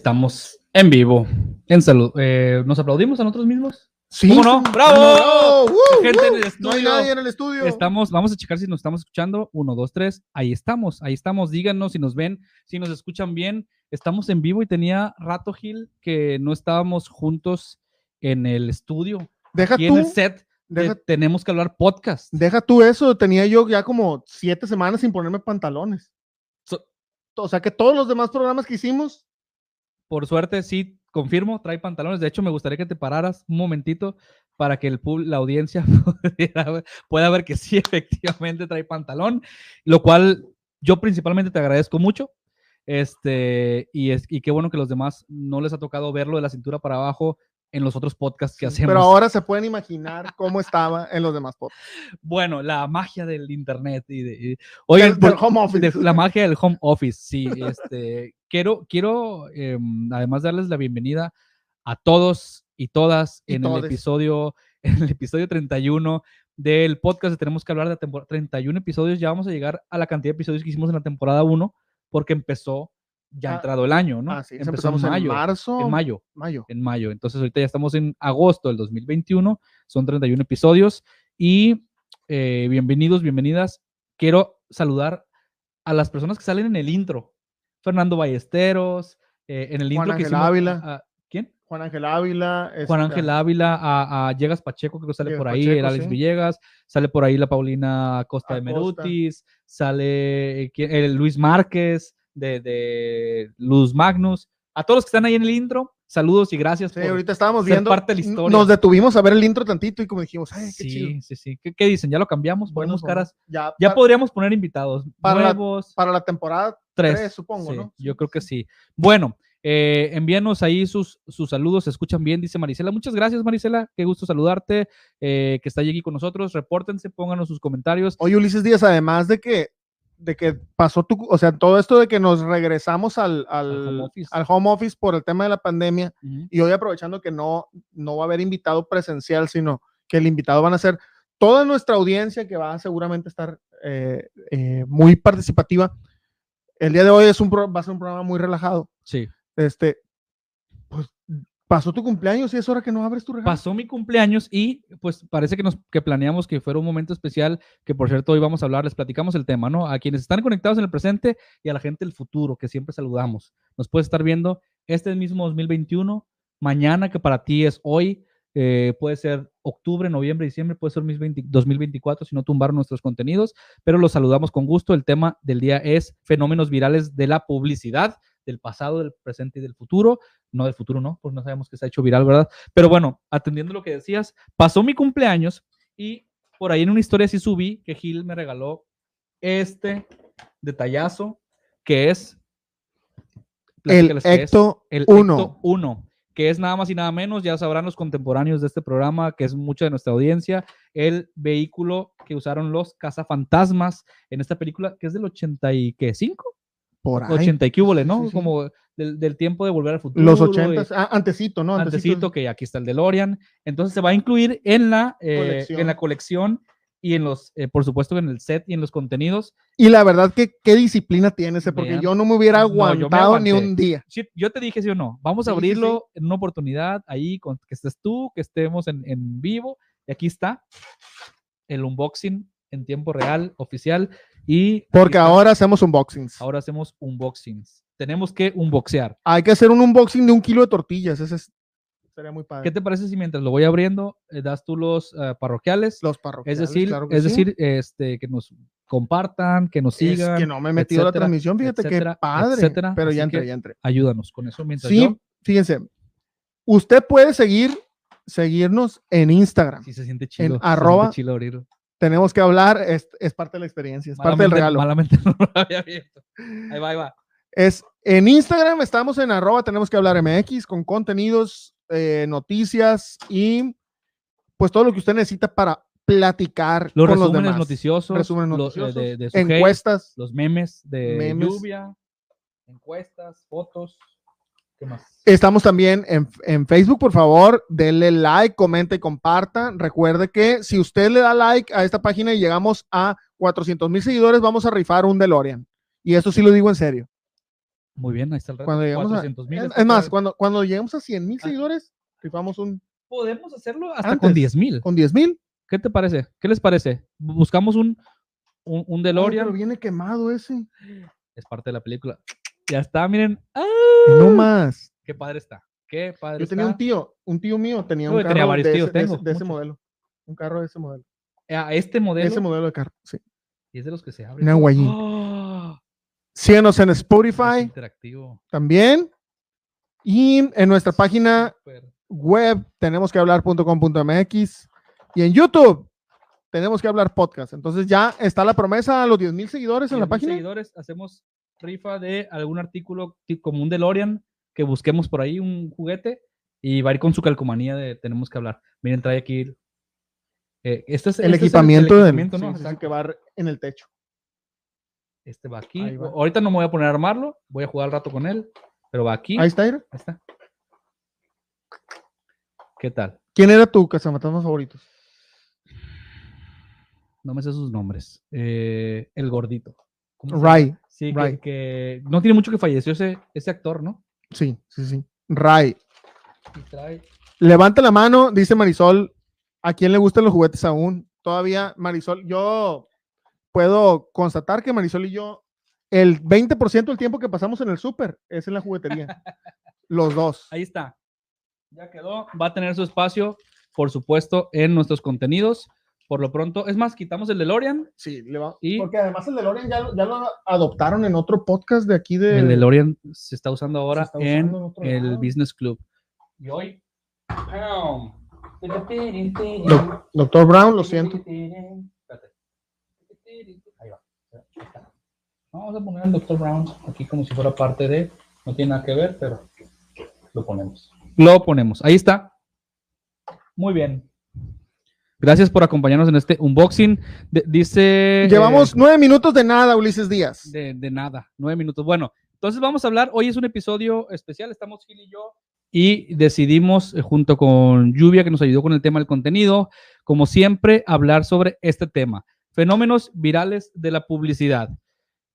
Estamos en vivo. En salud. Eh, ¿Nos aplaudimos a nosotros mismos? Sí. ¿Cómo no? ¡Bravo! ¡Uh, Gente en el No hay estudio. nadie en el estudio. Estamos, vamos a checar si nos estamos escuchando. Uno, dos, tres. Ahí estamos, ahí estamos. Díganos si nos ven, si nos escuchan bien. Estamos en vivo y tenía rato, Gil, que no estábamos juntos en el estudio. Deja Aquí en el tú, set de deja, Tenemos que hablar podcast. deja tú eso. Tenía yo ya como siete semanas sin ponerme pantalones. So- O sea que todos los demás programas que hicimos, Por suerte, sí, confirmo, trae pantalones. De hecho, me gustaría que te pararas un momentito para que el la audiencia pueda ver que sí, efectivamente trae pantalón, lo cual yo principalmente te agradezco mucho. Este, y, es, y qué bueno que los demás no les ha tocado verlo de la cintura para abajo en los otros podcasts que hacemos. pero ahora se pueden imaginar cómo estaba en los demás podcasts. Bueno, la magia del internet y de. y- Oye, Del- home office. de- la magia del home office, sí. Este, quiero, quiero em, además darles la bienvenida a todos y todas Y en el episodio, en el episodio 31 del podcast Tenemos que hablar de la temporada 31 episodios. Ya vamos a llegar a la cantidad de episodios que hicimos en la temporada 1 porque empezó ya Ah, entrado el año, ¿no? Es, Empezó empezamos en, mayo. marzo. En mayo mayo. en mayo. Entonces ahorita ya estamos en agosto del 2021, son 31 episodios y eh, bienvenidos, bienvenidas. Quiero saludar a las personas que salen en el intro. Fernando Ballesteros, eh, en el Juan intro que Ángel hicimos- Ávila. a- a- ¿Quién? Juan Ángel Ávila. Juan este, Ángel Ávila, a, a Llegas Pacheco, creo que sale Llegas por ahí, el Alex sí. Villegas, sale por ahí la Paulina Costa de. Merutis, sale eh, el Luis Márquez de, de Luz Magnus. A todos los que están ahí en el intro, saludos y gracias Sí, por, ahorita estábamos ser viendo. parte de la historia. Nos detuvimos a ver el intro tantito y como dijimos, ay, qué sí, chido. sí, sí. ¿Qué, qué dicen? ¿Ya lo cambiamos? Ponemos caras. momentos. Ya, Ya podríamos poner invitados para la- nuevos. para la temporada tres, 3, supongo, sí, ¿no? Yo creo que sí. Bueno, eh, envíanos ahí sus, sus saludos, se escuchan bien, dice Marisela. Muchas gracias, Marisela. Qué gusto saludarte, eh, que está aquí con nosotros. Repórtense, pónganos sus comentarios. Oye, Ulises Díaz, además de que, de que pasó tu, o sea, todo esto de que nos regresamos al, al, home office. al home office por el tema de la pandemia, y hoy aprovechando que no, no va a haber invitado presencial, sino que el invitado van a ser toda nuestra audiencia que va a seguramente estar eh, eh, muy participativa. El día de hoy es un pro- va a ser un programa muy relajado. Sí. Este, pasó tu cumpleaños y es hora que no abres tu regalo. Pasó mi cumpleaños y pues parece que nos que planeamos que fuera un momento especial, que por cierto hoy vamos a hablar, les platicamos el tema, ¿no? A quienes están conectados en el presente y a la gente del futuro, que siempre saludamos. Nos puedes estar viendo este mismo 2021, mañana que para ti es hoy, eh, puede ser octubre, noviembre, diciembre, puede ser 2020 2024 si no tumbaron nuestros contenidos, pero los saludamos con gusto. El tema del día es fenómenos virales de la publicidad, del pasado, del presente y del futuro. No del futuro, no, pues no sabemos que se ha hecho viral, ¿verdad? Pero bueno, atendiendo lo que decías, pasó mi cumpleaños y por ahí en una historia sí subí que Gil me regaló este detallazo que es el platícales qué es. Ecto El 1. Ecto 1, que es nada más y nada menos, ya sabrán los contemporáneos de este programa, que es mucha de nuestra audiencia, el vehículo que usaron los cazafantasmas en esta película, que es del 85, Por ahí. 80 y Sí, ¿no? sí, sí. Como del, del tiempo de volver al futuro. Los y- 80, ah, antecito, ¿no? antecito, que aquí está el DeLorean. Entonces se va a incluir en la, eh, en la colección y en los, eh, por supuesto, en el set y en los contenidos. Y la verdad que qué disciplina tiene ese, porque Vean. yo no me hubiera No, yo me aguantado ni un día. Sí, yo te dije sí o no. Vamos a Sí, sí, sí. abrirlo en una oportunidad ahí, con, que estés tú, que estemos en, en vivo. Y aquí está el unboxing en tiempo real, oficial. Y Porque ahora hacemos unboxings. ahora hacemos unboxings. Tenemos que unboxear. Hay que hacer un unboxing de un kilo de tortillas. Ese es- sería muy padre. ¿Qué te parece si mientras lo voy abriendo, eh, das tú los eh, parroquiales? Los Es parroquiales, decir, claro que es sí. decir, este, que nos compartan, que nos Es sigan, que no me he metido la transmisión, fíjate etcétera, qué padre. etcétera. Pero ya entré, ya entré. ayúdanos con eso mientras Sí, yo, fíjense. Usted puede seguir, seguirnos en Instagram. si se siente chido, se arroba chido abrirlo. Tenemos que hablar, es, es parte de la experiencia, es parte del Malamente- regalo. Malamente no lo había visto. Ahí va, ahí va. Es en Instagram, estamos en arroba, tenemos que hablar MX con contenidos, eh, noticias y pues todo lo que usted necesita para platicar Los con los resúmenes demás. noticiosos, Resúmenes eh, noticiosos, de, de su hate, encuestas. los memes de Memes. lluvia, encuestas, fotos. ¿Qué más? Estamos también en, en Facebook, por favor, denle like, comenta y comparta. Recuerde que si usted le da like a esta página y llegamos a 400 mil seguidores, vamos a rifar un DeLorean. Y eso sí lo digo en serio. Muy bien, ahí está el reto. Cuando lleguemos a, 400,000 es, es más, cuando, cuando lleguemos a 100 mil Ah. seguidores, rifamos un podemos hacerlo hasta Antes. con 10 mil. con 10 mil. ¿Qué te parece? ¿Qué les parece? Buscamos un, un, un DeLorean. Pero viene quemado ese. Es parte de la película. Ya está, miren. ¡Ah! No más. Qué padre está. Qué padre Yo tenía está. un tío, un tío mío tenía Yo un tenía carro varios de, tíos, ese, tengo, de ese modelo. Un carro de ese modelo. A este modelo. Ese modelo de carro, sí. y es de los que se abre. Una todo. Guayín. ¡Ah! Síguenos en Spotify interactivo. también. Y en nuestra página web tenemos que hablar.com.mx y en YouTube tenemos que hablar podcast. Entonces ya está la promesa a los 10 mil seguidores en la 10,000 página. seguidores, hacemos rifa de algún artículo como un DeLorean que busquemos por ahí, un juguete, y va a ir con su calcomanía de tenemos que hablar. Miren, trae aquí. eh, este es El este es equipamiento, del- equipamiento, ¿no? sí, que va en el techo. Este va aquí. Va. Ahorita no me voy a poner a armarlo, voy a jugar al rato con él, pero va aquí. Ahí está, Ira. Ahí está. ¿Qué tal? ¿Quién era tu cazafantasmas favoritos? No me sé sus nombres. Eh, el gordito. ¿Cómo se Ray. Sí, que- no tiene mucho que falleció ese, ese actor, ¿no? Sí, sí, sí. Ray. Trae- Levanta la mano, dice Marisol. ¿A quién le gustan los juguetes aún? Todavía, Marisol, yo puedo constatar que Marisol y yo, el 20% del tiempo que pasamos en el súper es en la juguetería. Los dos. Ahí está. Ya quedó. Va a tener su espacio, por supuesto, en nuestros contenidos. Por lo pronto, es más, quitamos el DeLorean. Sí, le va. Y- Porque además el DeLorean ya, lo- ya lo adoptaron en otro podcast de aquí de. El DeLorean se está usando ahora está en, usando en otro el lado. Business Club. Y hoy. ¡pam! Doc- Doctor Brown, lo siento. Espérate. Ahí va. Vamos a poner al Dr. Brown aquí como si fuera parte de. No tiene nada que ver, pero lo ponemos. Lo ponemos. Ahí está. Muy bien. Gracias por acompañarnos en este unboxing. De- dice. Llevamos eh, nueve minutos de nada, Ulises Díaz. de, de nada, nueve minutos. Bueno, entonces vamos a hablar. Hoy es un episodio especial. Estamos Gil y yo. Y decidimos, eh, junto con Lluvia, que nos ayudó con el tema del contenido, como siempre, hablar sobre este tema. Fenómenos virales de la publicidad.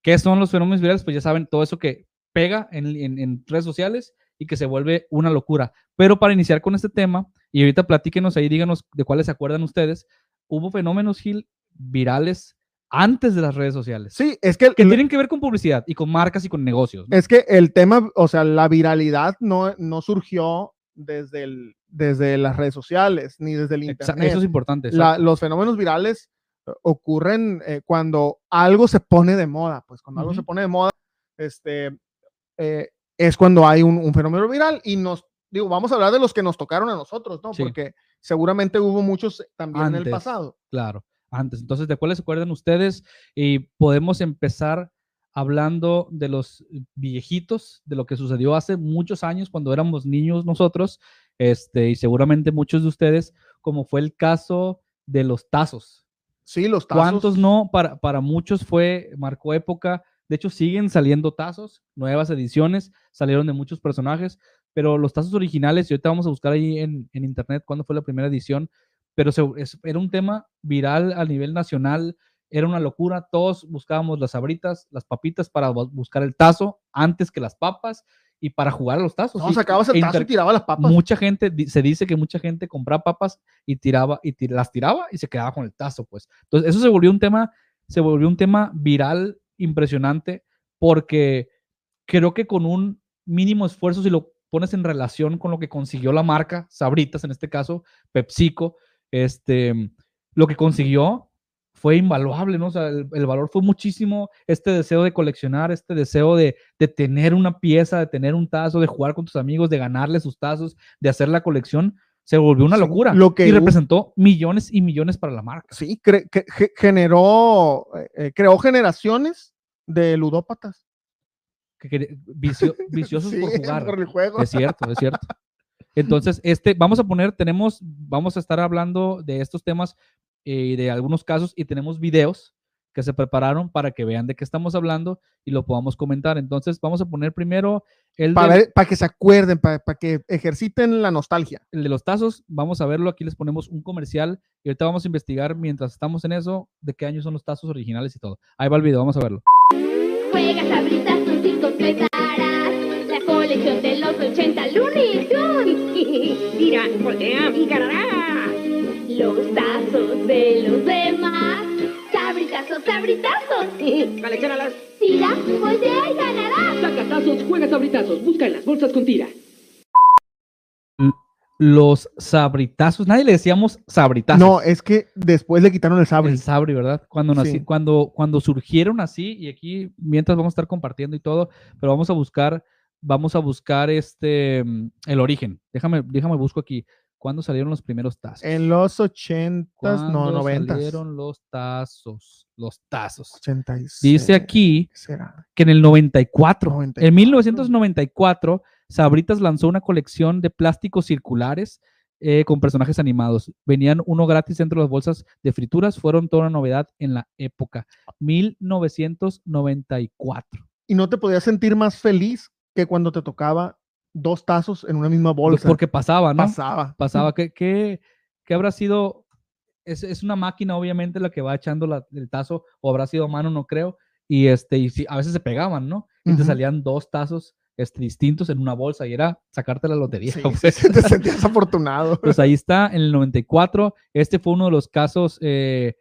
¿Qué son los fenómenos virales? Pues ya saben, todo eso que pega en, en- en redes sociales y que se vuelve una locura. Pero para iniciar con este tema, y ahorita platíquenos ahí, díganos de cuáles se acuerdan ustedes, hubo fenómenos, Gil, virales antes de las redes sociales Sí, es que, que tienen que ver con publicidad y con marcas y con negocios. ¿no? es que el tema, o sea, la viralidad no, no surgió desde, el, desde las redes sociales ni desde el internet. Eso es importante. La- exacto. los fenómenos virales eh, ocurren eh, cuando algo se pone de moda. Pues cuando algo se pone de moda, este, eh, es cuando hay un, un fenómeno viral y nos, digo, vamos a hablar de los que nos tocaron a nosotros, ¿no? Sí. Porque seguramente hubo muchos también en el pasado. Claro, antes. Entonces, ¿de cuáles se acuerdan ustedes? Y podemos empezar hablando de los viejitos, de lo que sucedió hace muchos años cuando éramos niños nosotros, este, y seguramente muchos de ustedes, como fue el caso de los tazos. Sí, los tazos. ¿Cuántos no? Para, para muchos fue, marcó época. De hecho, siguen saliendo tazos, nuevas ediciones, salieron de muchos personajes, pero los tazos originales, y ahorita vamos a buscar ahí en, en internet cuándo fue la primera edición, pero se- es- era un tema viral a nivel nacional, era una locura, todos buscábamos las sabritas, las papitas para bu- buscar el tazo antes que las papas y para jugar a los tazos. No, sacabas el e tazo y tiraba las papas. Mucha gente, se dice que mucha gente compraba papas y tiraba y las tiraba y se quedaba con el tazo, pues. Entonces, eso se volvió un tema, se volvió un tema viral impresionante porque creo que con un mínimo esfuerzo, si lo pones en relación con lo que consiguió la marca, Sabritas en este caso, PepsiCo, este, lo que consiguió fue invaluable, ¿no? O sea, el, el valor fue muchísimo, este deseo de coleccionar, este deseo de, de tener una pieza, de tener un tazo, de jugar con tus amigos, de ganarle sus tazos, de hacer la colección, se volvió una Sí, locura lo que y representó millones y millones para la marca. Sí, cre- que- ge- generó, eh, eh, creó generaciones de ludópatas. Que, que- vicio- viciosos Sí, por jugar. por el juego. Es cierto, es cierto. Entonces, este, vamos a poner, tenemos, vamos a estar hablando de estos temas eh, y de algunos casos y tenemos videos que se prepararon para que vean de qué estamos hablando y lo podamos comentar. Entonces, vamos a poner primero el, Para, del- ver- para que se acuerden, para, para que ejerciten la nostalgia. el de los tazos. Vamos a verlo. Aquí les ponemos un comercial y ahorita vamos a investigar mientras estamos en eso de qué años son los tazos originales y todo. Ahí va el video, vamos a verlo. Juega crecerán. De los 80 Looney Tunes. Dirán, voltea y ganará. Los tazos de los demás. Sabritazos, sabritazos. Colecciónalos. Tira, voltea y ganará. Saca tazos, juega sabritazos. Busca en las bolsas con tira. Los sabritazos, nadie le decíamos sabritazos. No, es que después le quitaron el sabre. El sabri, ¿verdad? Cuando, nací, Sí. cuando, cuando surgieron así, y aquí mientras vamos a estar compartiendo y todo, pero vamos a buscar, vamos a buscar este mm, el origen. Déjame, déjame busco aquí. ¿Cuándo salieron los primeros tazos? En los 80 no, ¿Cuándo 90 salieron los tazos? Los tazos. 86. Dice aquí ¿qué será? que en el 94, 94. en 1994, Sabritas lanzó una colección de plásticos circulares eh, con personajes animados. Venían uno gratis dentro de las bolsas de frituras. Fueron toda una novedad en la época. 1994. Y no te podías sentir más feliz que cuando te tocaba dos tazos en una misma bolsa. Porque pasaba, ¿no? pasaba. Pasaba. ¿Qué, qué, qué habrá sido? Es, es una máquina, obviamente, la que va echando la- el tazo, o habrá sido a mano, no creo. Y, este, y sí, a veces se pegaban, ¿no? Y te Ujú. salían dos tazos este, distintos en una bolsa y era sacarte la lotería. Sí, pues. sí, te sentías afortunado. Pues ahí está, en el 94. Este fue uno de los casos eh,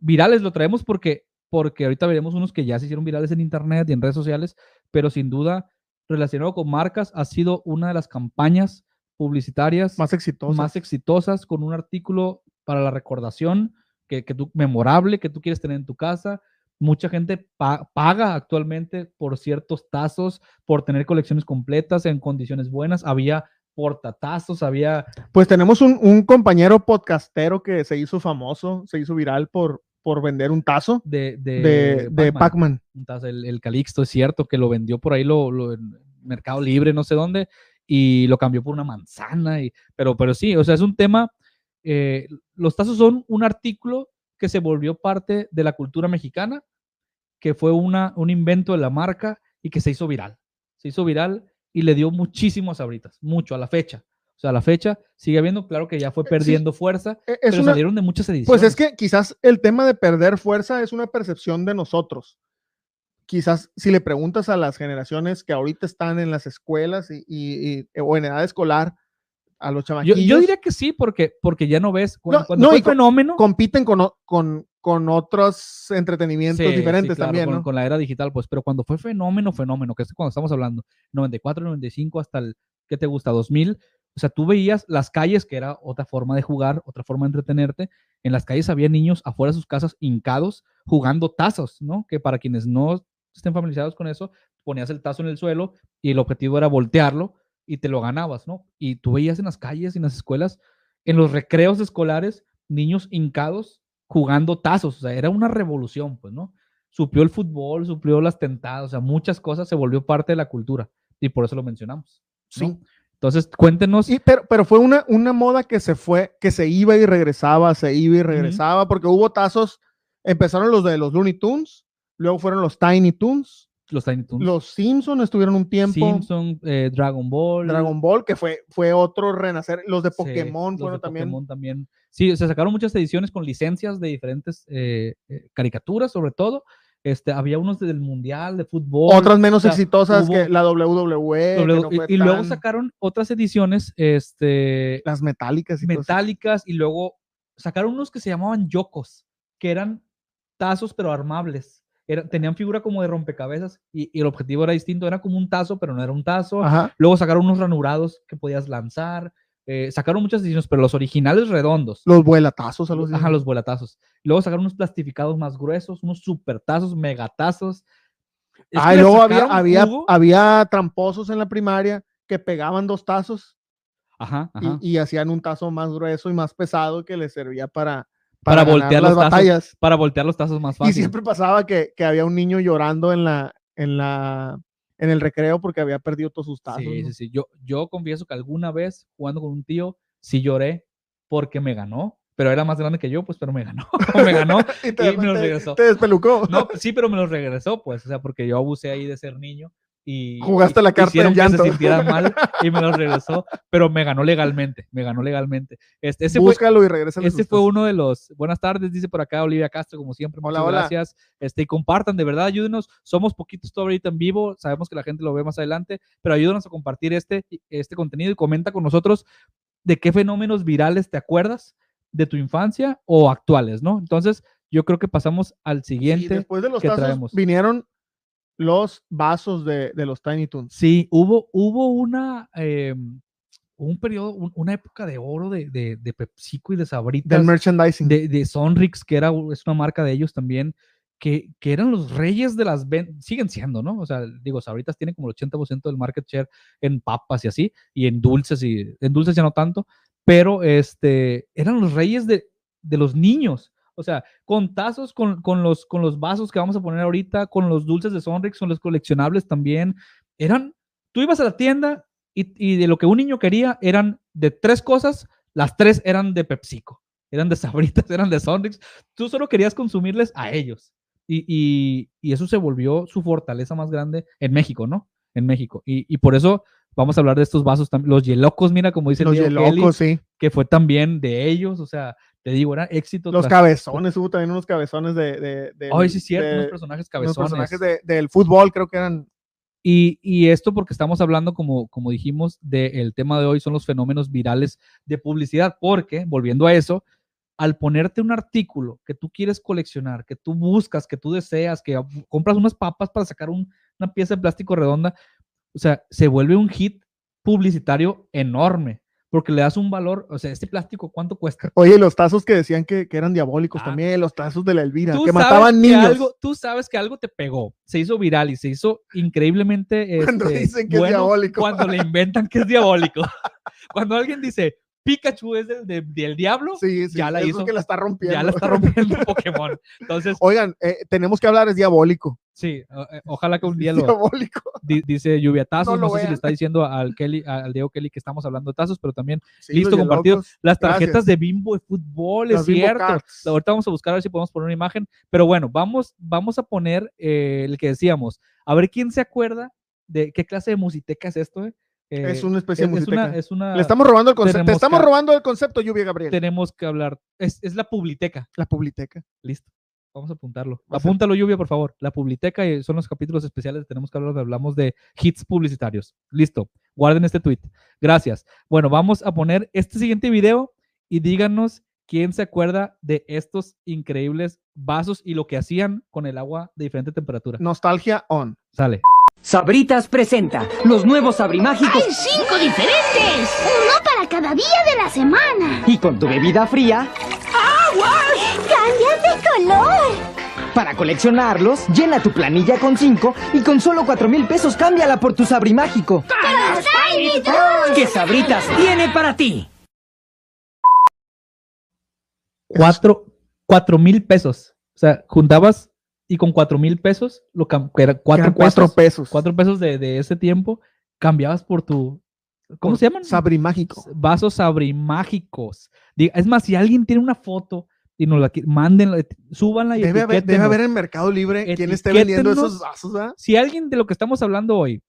virales. Lo traemos porque, porque ahorita veremos unos que ya se hicieron virales en internet y en redes sociales, pero sin duda, relacionado con marcas, ha sido una de las campañas publicitarias Más exitoso. más exitosas con un artículo para la recordación que, que tú, memorable que tú quieres tener en tu casa. Mucha gente pa- paga actualmente por ciertos tazos, por tener colecciones completas en condiciones buenas. Había portatazos, había Pues tenemos un, un compañero podcastero que se hizo famoso, se hizo viral por, por vender un tazo de, de, de, de Pac-Man. El, el Calixto, es cierto, que lo vendió por ahí lo, lo- en Mercado Libre, no sé dónde, y lo cambió por una manzana. Y, pero, pero sí, o sea, es un tema. eh, los tazos son un artículo que se volvió parte de la cultura mexicana, que fue una, un invento de la marca y que se hizo viral. Se hizo viral y le dio muchísimo a Sabritas, mucho a la fecha. O sea, a la fecha sigue habiendo, claro que ya fue Eh, sí. perdiendo fuerza, E- Es pero una- salieron de muchas ediciones. pues es que quizás el tema de perder fuerza es una percepción de nosotros. Quizás si le preguntas a las generaciones que ahorita están en las escuelas y, y- y- o en edad escolar, a los Yo, chamaquillos, yo diría que sí, porque, porque ya no ves, cuando, No, cuando no, fue y con- fenómeno, compiten con, con, con otros entretenimientos Sí, sí, diferentes claro, también, con, ¿no? con la era digital, pues, pero cuando fue fenómeno, fenómeno, que es cuando estamos hablando, 94, 95 hasta el, ¿qué te gusta? 2000, o sea, tú veías las calles, que era otra forma de jugar, otra forma de entretenerte, en las calles había niños afuera de sus casas hincados jugando tazos, ¿no? Que para quienes no estén familiarizados con eso, ponías el tazo en el suelo y el objetivo era voltearlo y te lo ganabas, ¿no? Y tú veías en las calles y en las escuelas, en los recreos escolares, niños hincados jugando tazos, o sea, era una revolución, pues, ¿no? Suplió el fútbol, suplió las tentadas, o sea, muchas cosas se volvió parte de la cultura y por eso lo mencionamos. Sí. Entonces, cuéntenos. Y, pero, pero fue una, una moda que se fue, que se iba y regresaba, se iba y regresaba, porque hubo tazos, empezaron los de los Looney Tunes, luego fueron los Tiny Toons, los Tiny Toons, los Simpsons estuvieron un tiempo, Simpson, eh, Dragon Ball. Dragon Ball, que fue, fue otro renacer, los de sí, Pokémon los fueron de también, Pokémon también. Sí, se sacaron muchas ediciones con licencias de diferentes eh, eh, caricaturas, sobre todo. Este, había unos del Mundial de fútbol. otras menos o sea, exitosas hubo- que la WWE, que W- no y- luego sacaron otras ediciones este, las metálicas y cosas. metálicas y luego sacaron unos que se llamaban yocos, que eran tazos pero armables. Era- tenían figura como de rompecabezas y, y el objetivo era distinto, era como un tazo, pero no era un tazo. Ajá. Luego sacaron unos ranurados que podías lanzar. Eh, sacaron muchas ediciones, pero los originales redondos. Los vuelatazos, algo así. Ajá, los vuelatazos. Luego sacaron unos plastificados más gruesos, unos supertazos, megatazos. Es Ah, y luego había, había, había tramposos en la primaria que pegaban dos tazos Ajá, y- ajá. y, hacían un tazo más grueso y más pesado que les servía para, Para voltear las los tazos batallas. Para voltear los tazos más Y fácil. siempre pasaba que, que había un niño llorando en la, en la, en el recreo porque había perdido todos sus tazos. Sí, ¿no? sí, sí. Yo, yo confieso que alguna vez jugando con un tío, sí lloré porque me ganó, pero era más grande que yo, pues, pero me ganó. me ganó. y te, y me los regresó. te despelucó. No, sí, pero me los regresó, pues, o sea, porque yo abusé ahí de ser niño y Jugaste y- la carta hicieron del que se sintiera mal y me los regresó, pero me ganó legalmente, me ganó legalmente. Este, ese fue, Búscalo y regresa. este fue uno de los. Buenas tardes, dice por acá Olivia Castro, como siempre. Hola, muchas hola. gracias. Este, y compartan, de verdad, ayúdenos. Somos poquitos todavía ahorita en vivo. Sabemos que la gente lo ve más adelante, pero ayúdanos a compartir este, este contenido y comenta con nosotros de qué fenómenos virales te acuerdas de tu infancia o actuales, ¿no? Entonces, yo creo que pasamos al siguiente. después de los que tazos traemos. vinieron los vasos de, de los Tiny Toons. Sí, hubo, hubo una. eh, un periodo, un- una época de oro de, de, de PepsiCo y de Sabritas. Del merchandising. de, de Sonrix, que era, es una marca de ellos también, que, que eran los reyes de las ventas, siguen siendo, ¿no? O sea, digo, Sabritas tiene como el 80% del market share en papas y así, y en dulces, y en dulces ya no tanto, pero este, eran los reyes de, de los niños. O sea, con tazos, con, con, los, con los vasos que vamos a poner ahorita, con los dulces de Sonrix, con los coleccionables también. Eran, tú ibas a la tienda y, y de lo que un niño quería eran de tres cosas, las tres eran de PepsiCo, eran de Sabritas, eran de Sonrix. Tú solo querías consumirles a ellos. Y, y- y eso se volvió su fortaleza más grande en México, ¿no? En México. Y, y por eso vamos a hablar de estos vasos también. Los Yelocos, mira, como dice los Yelocos, sí. que fue también de ellos. O sea, te digo, era éxito. Los tras- cabezones, hubo también unos cabezones de. de, de- Ay, sí, cierto, de- unos personajes unos cabezones. personajes de- del fútbol, creo que eran. Y, y esto porque estamos hablando, como, como dijimos, del tema de hoy son los fenómenos virales de publicidad, porque, volviendo a eso, al ponerte un artículo que tú quieres coleccionar, que tú buscas, que tú deseas, que compras unas papas para sacar un- una pieza de plástico redonda, o sea, se vuelve un hit publicitario enorme, porque le das un valor, o sea, este plástico, ¿cuánto cuesta? Oye, los tazos que decían que, que eran diabólicos Ah. también, los tazos de la Elvira, que mataban que niños. algo- tú sabes que algo te pegó, se hizo viral y se hizo increíblemente Cuando este, dicen que es diabólico. Cuando le inventan que es diabólico. cuando alguien dice Pikachu es del, de- del diablo, Sí, sí, ya la hizo, que la está rompiendo. ya la está rompiendo Pokémon. Entonces, Oigan, eh, tenemos que hablar, es diabólico. sí, o- eh, ojalá que un día lo diabólico. di- dice lluvia tazos. No No, sé si le está diciendo al Kelly, al Diego Kelly que estamos hablando de tazos, pero también Sí, Listo, compartido. Las tarjetas Gracias. de bimbo de fútbol, Las es cierto. Cards. Ahorita vamos a buscar a ver si podemos poner una imagen. Pero bueno, vamos, vamos a poner eh, el que decíamos. A ver quién se acuerda de qué clase de musiteca es esto. eh? Es Eh, una especie de es una, musiteca. es una- Le estamos robando el concepto. Te estamos que- robando el concepto, Lluvia Gabriel. tenemos que hablar. Es, es la Publiteca. La Publiteca. Listo. Vamos a apuntarlo. Va a ser- Apúntalo, Lluvia, por favor. La Publiteca y son los capítulos especiales. Tenemos que hablar, donde hablamos de hits publicitarios. Listo. Guarden este tweet. Gracias. Bueno, vamos a poner este siguiente video y díganos quién se acuerda de estos increíbles vasos y lo que hacían con el agua de diferente temperatura. Nostalgia on. Sale. Sabritas presenta los nuevos sabrimágicos ¡Hay cinco diferentes! Uno para cada día de la semana. y con tu bebida fría, ¡Cambian de color! para coleccionarlos, llena tu planilla con 5 y con solo 4 mil pesos cámbiala por tu sabrimágico. ¡Los Tiny Toons! ¿Qué Sabritas tiene para ti? Cuatro, cuatro mil pesos. O sea, juntabas y con cuatro mil pesos, lo cam- que era cuatro, cuatro pesos, pesos. cuatro pesos de, de ese tiempo, cambiabas por tu. ¿Cómo Por se llaman? Sabrimágico. Vasos sabrimágicos. Es más, si alguien tiene una foto y nos la mándenla, súbanla y Debe haber, debe haber en Mercado Libre quien esté vendiendo esos vasos, ¿verdad? Si alguien de lo que estamos hablando hoy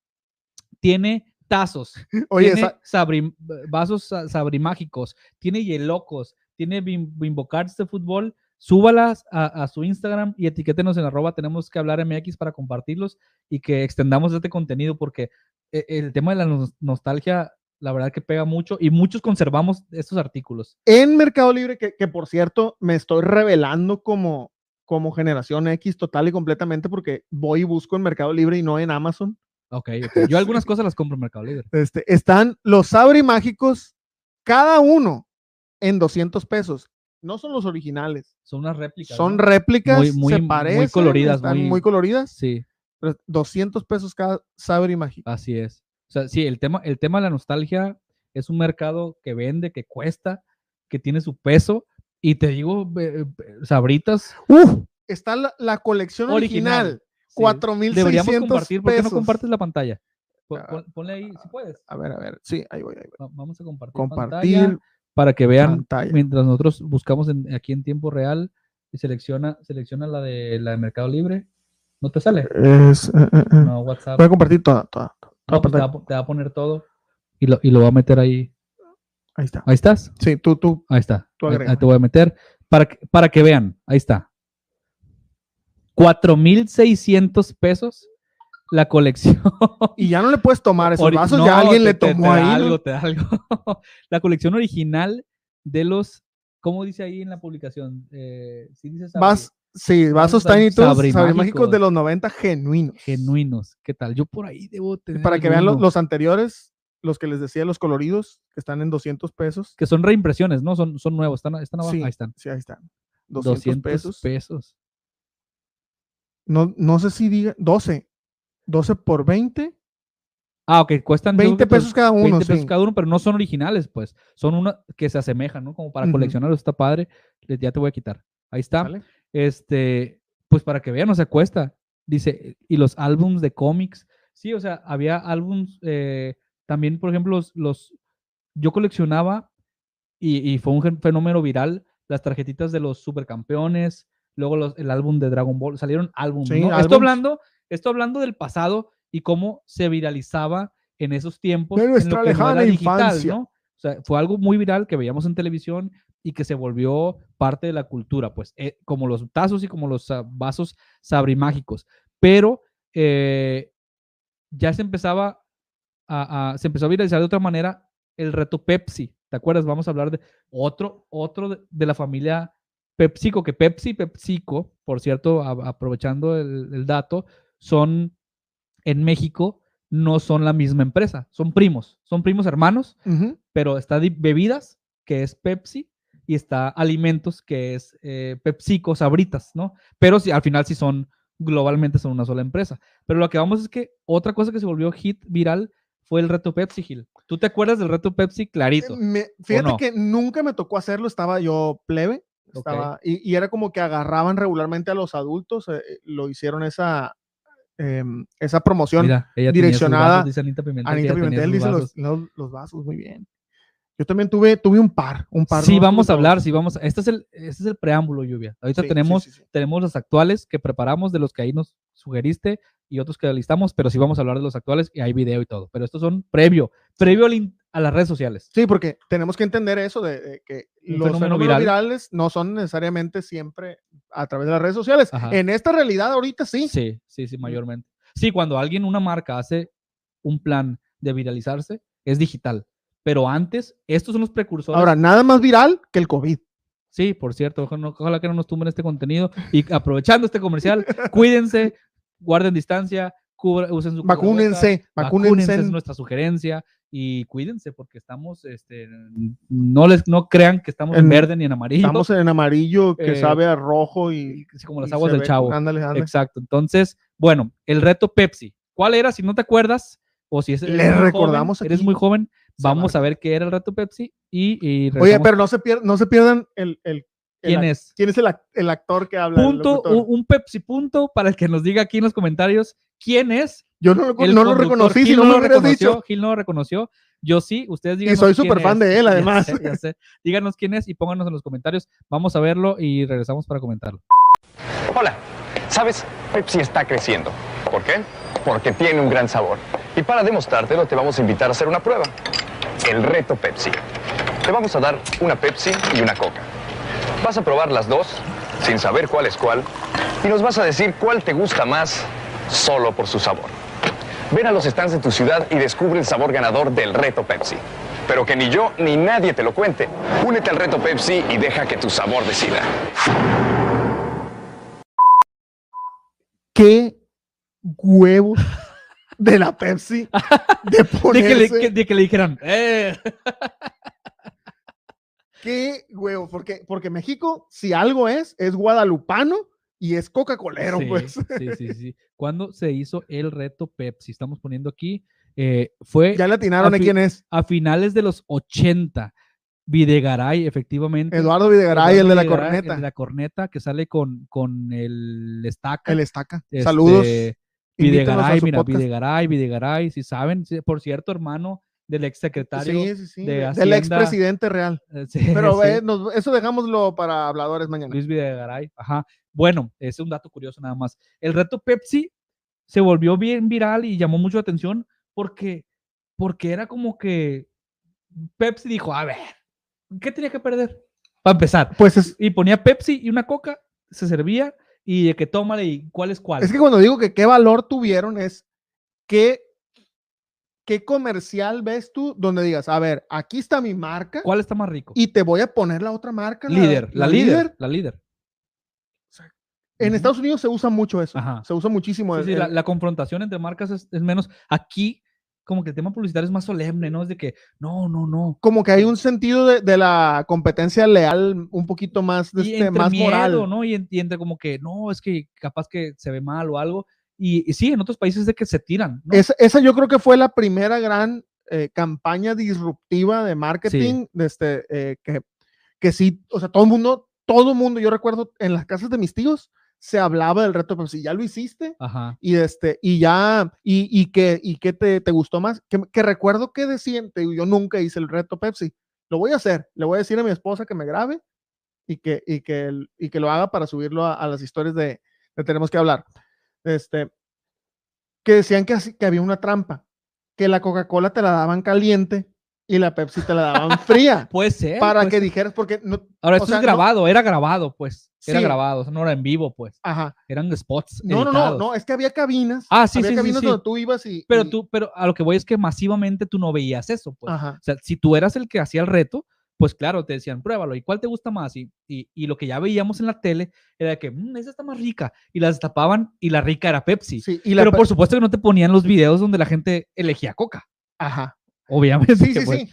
tiene tazos, Oye, tiene esa- sabri- vasos sa- sabrimágicos, tiene hielocos, tiene bim- bimbo cards de fútbol, súbalas a, a su Instagram y etiquétenos en arroba tenemos que hablar MX para compartirlos y que extendamos este contenido porque eh, el tema de la nos- nostalgia, la verdad que pega mucho y muchos conservamos estos artículos. en Mercado Libre, que, que por cierto me estoy revelando como, como generación X total y completamente porque voy y busco en Mercado Libre y no en Amazon. Ok, ok. Yo algunas cosas las compro en Mercado Libre. Este, están los Sabrimágicos, cada uno en 200 pesos. No son los originales, Son unas réplicas. son ¿no? réplicas, Muy- muy- se muy coloridas, están muy- muy, coloridas. Sí. pero 200 pesos cada Sabrimágico. Así es. O sea, sí, el tema, el tema de la nostalgia es un mercado que vende, que cuesta, que tiene su peso. Y te digo, be- sabritas. Uf, está la, la colección Original. original, sí, 4,600 Deberíamos compartir. ¿Por qué no pesos. compartes la pantalla? Pon- Ah. pon- ponle ahí, si puedes. A ver, a ver, sí, ahí voy, ahí voy. Va- Vamos a compartir, Compartir pantalla para que vean pantalla. mientras nosotros buscamos en- aquí en tiempo real y selecciona, selecciona la de la de Mercado Libre. ¿No te sale? Es, eh, eh, eh. No, WhatsApp. Voy a compartir toda, toda. toda No, pues te, va, a po- te va a poner todo y lo, y lo va a meter ahí. Ahí está. Ahí estás. Sí, tú, tú. Ahí está. Tú Ahí- agrega. ahí te voy a meter para que, para que vean. Ahí está. 4,600 pesos la colección. Y ya no le puedes tomar esos Ori- vasos, no, ya alguien te- le te- te tomó da ahí. ¿no? Algo, te da algo. la colección original de los. ¿Cómo dice ahí en la publicación? Eh, sí dice Vas, sí, vasos Toons, sabrimágicos. sabrimágicos de los 90 genuinos. genuinos. ¿Qué tal? Yo por ahí debo tener. Para que vean lo- alguno. los anteriores, los que les decía, los coloridos, que están en 200 pesos. Que son reimpresiones, ¿no? Son, son nuevos. Están, están abajo. Sí, Ahí están. Sí, ahí están. 200, 200 pesos. pesos. No, no sé si diga 12. 12 por 20. Ah, ok, cuestan yo creo 20 que, pues, pesos cada uno. 20 pesos sí. cada uno, pero no son originales, pues. Son una que se asemejan, ¿no? Como para Ujú. coleccionarlos, está padre. Ya te voy a quitar. Ahí está. Este, pues para que vean, no se cuesta. Dice, y los álbums de cómics. Sí, o sea, había álbums, eh, también, por ejemplo, los, los- yo coleccionaba y, y fue un fenómeno viral, las tarjetitas de los supercampeones, luego los- el álbum de Dragon Ball, salieron álbumes, Sí, ¿no? Esto álbums. hablando, esto hablando del pasado y cómo se viralizaba en esos tiempos. De en lo nuestra que no era lejana digital, infancia. ¿no? O sea, fue algo muy viral que veíamos en televisión y que se volvió parte de la cultura, pues, eh, como los tazos y como los ah, vasos sabrimágicos. Pero eh, ya se empezaba a, a- se empezó a viralizar de otra manera el reto Pepsi. ¿Te acuerdas? Vamos a hablar de otro, otro de, de la familia PepsiCo, que Pepsi y PepsiCo, por cierto, a- aprovechando el, el dato, son en México, no son la misma empresa, son primos, son primos hermanos pero está bebidas, que es Pepsi, y está alimentos, que es eh, PepsiCo, Sabritas, ¿no? Pero sí, al final sí son, globalmente son una sola empresa. Pero lo que vamos es que otra cosa que se volvió hit viral fue el reto Pepsi, Gil. ¿Tú te acuerdas del reto Pepsi? Clarito. Me- fíjate no? que nunca me tocó hacerlo, estaba yo plebe. Estaba, y, y era como que agarraban regularmente a los adultos, eh, eh, lo hicieron esa, em, esa promoción. Mira, ella direccionada- vasos, dice Anita Pimentel. Anita Pimentel dice los, vasos. los- los vasos, muy bien. Yo también tuve, tuve un par, un par. Sí, vamos a hablar, sí, vamos. a- Este es el, este es el preámbulo, Lluvia. Ahorita Sí, sí, tenemos, sí, sí. tenemos los actuales que preparamos, de los que ahí nos sugeriste y otros que listamos, pero sí vamos a hablar de los actuales y hay video y todo. Pero estos son previo, previo al in- a las redes sociales. Sí, porque tenemos que entender eso de, de que Un los fenómeno fenómenos viral. virales no son necesariamente siempre a través de las redes sociales. Ajá. En esta realidad ahorita sí. Sí, sí, sí, mayormente. Sí, cuando alguien, una marca, hace un plan de viralizarse, es digital. Pero antes, estos son los precursores. Ahora, nada más viral que el COVID. Sí, por cierto, ojalá que no nos tumben este contenido. Y aprovechando este comercial, cuídense, guarden distancia, cubra- usen su Vacúnense, cubrebocas, vacúnense. es nuestra sugerencia y cuídense porque estamos, este, no les, no crean que estamos en, En- verde ni en amarillo, Estamos en amarillo que Eh, sabe a rojo y así como las y aguas del ve- chavo. Ándale, ándale. Exacto. Entonces, bueno, el reto Pepsi. ¿Cuál era? Si no te acuerdas, o si es, eres Le muy joven, recordamos eres muy joven, vamos a ver qué era el reto Pepsi y, y Oye, pero no se, pier- no se pierdan el ¿quién es? ¿Quién es el, ac- el actor que habla? Punto, un, un Pepsi punto para el que nos diga aquí en los comentarios quién es. Yo no, lo- El no lo reconocí, Gil si no lo reconoció, dicho. Gil no lo reconoció. Yo sí, ustedes díganos. soy quién súper fan es. de él, Ya además. sé, ya sé. Díganos quién es y pónganos en los comentarios. Vamos a verlo y regresamos para comentarlo. Hola, ¿sabes? Pepsi está creciendo. ¿Por qué? Porque tiene un gran sabor. Y para demostrártelo te vamos a invitar a hacer una prueba. El reto Pepsi. Te vamos a dar una Pepsi y una Coca. Vas a probar las dos sin saber cuál es cuál y nos vas a decir cuál te gusta más solo por su sabor. Ven a los stands de tu ciudad y descubre el sabor ganador del reto Pepsi. Pero que ni yo ni nadie te lo cuente. Únete al reto Pepsi y deja que tu sabor decida. ¿Qué huevo de la Pepsi de De que, le, ponerse? que- de que le dijeran, "Eh". ¿Qué huevo? Porque, porque México, si algo es, es guadalupano y es Coca-Colero, Sí, pues. sí, sí, sí. ¿Cuándo se hizo el reto Pepsi? Estamos poniendo aquí. eh, fue Ya le atinaron a quién es. a finales de los 80. Videgaray, efectivamente. Eduardo Videgaray, el de la corneta. El de la corneta que sale con, con el estaca. El estaca. Saludos. Este, a Videgaray, mira, podcast. Videgaray, Videgaray, si saben. Por cierto, hermano del ex secretario. Sí, sí, sí. de Del Hacienda. expresidente real. eh, Pero eh, nos- eso dejámoslo para habladores mañana. Luis Videgaray. Ajá. Bueno, ese es un dato curioso nada más. El reto Pepsi se volvió bien viral y llamó mucho la atención porque, porque era como que Pepsi dijo, a ver, ¿qué tenía que perder? Para empezar. Pues es, Y ponía Pepsi y una coca, se servía y de que tómale y cuál es cuál. es que cuando digo que qué valor tuvieron es qué, qué comercial ves tú donde digas, a ver, aquí está mi marca ¿Cuál está más rico? y te voy a poner la otra marca. la- líder, la, líder, la líder. En. Estados Unidos se usa mucho eso. Ajá. Se usa muchísimo. Sí, el- sí, la, el- la confrontación entre marcas es, es menos. Aquí, como que el tema publicitario es más solemne, ¿no? Es de que, no, no, no. como que hay un sentido de, de la competencia leal un poquito más, de y este, entre más miedo, moral. ¿no? Y, y entre como que, no, es que capaz que se ve mal o algo. Y, y sí, en otros países es de que se tiran, ¿no? Esa, esa yo creo que fue la primera gran eh, campaña disruptiva de marketing, de este, eh, que, que sí, o sea, todo el mundo, todo el mundo, yo recuerdo en las casas de mis tíos, se hablaba del reto, pero si ya lo hiciste, Ajá. y este, y ya, y, y que, y que te, te gustó más, que, que recuerdo que decían, yo nunca hice el reto Pepsi, lo voy a hacer, le voy a decir a mi esposa que me grabe y que, y que, y que lo haga para subirlo a, a las historias de, de Tenemos que hablar. Este, que decían que, así- que había una trampa, que la Coca-Cola te la daban caliente y la Pepsi te la daban fría. Puede ser. para que dijeras, porque no, Ahora, esto sea, es no- grabado, era grabado, pues. Era Sí. grabado, o sea, no era en vivo, pues. ajá, Eran spots. no, no, no, no, es que había cabinas, Ah, sí, había sí, sí, cabinas sí. donde tú ibas y, Pero y- tú, pero a lo que voy es que masivamente tú no veías eso, pues. ajá. O sea, si tú eras el que hacía el reto, pues claro, te decían, pruébalo, ¿y cuál te gusta más? Y, y, y lo que ya veíamos en la tele era de que, "Mm, esa está más rica, y las destapaban y la rica era Pepsi. Sí, y la Pero pe- por supuesto que no te ponían los videos donde la gente elegía Coca, Ajá. obviamente. Sí, sí, pues, sí.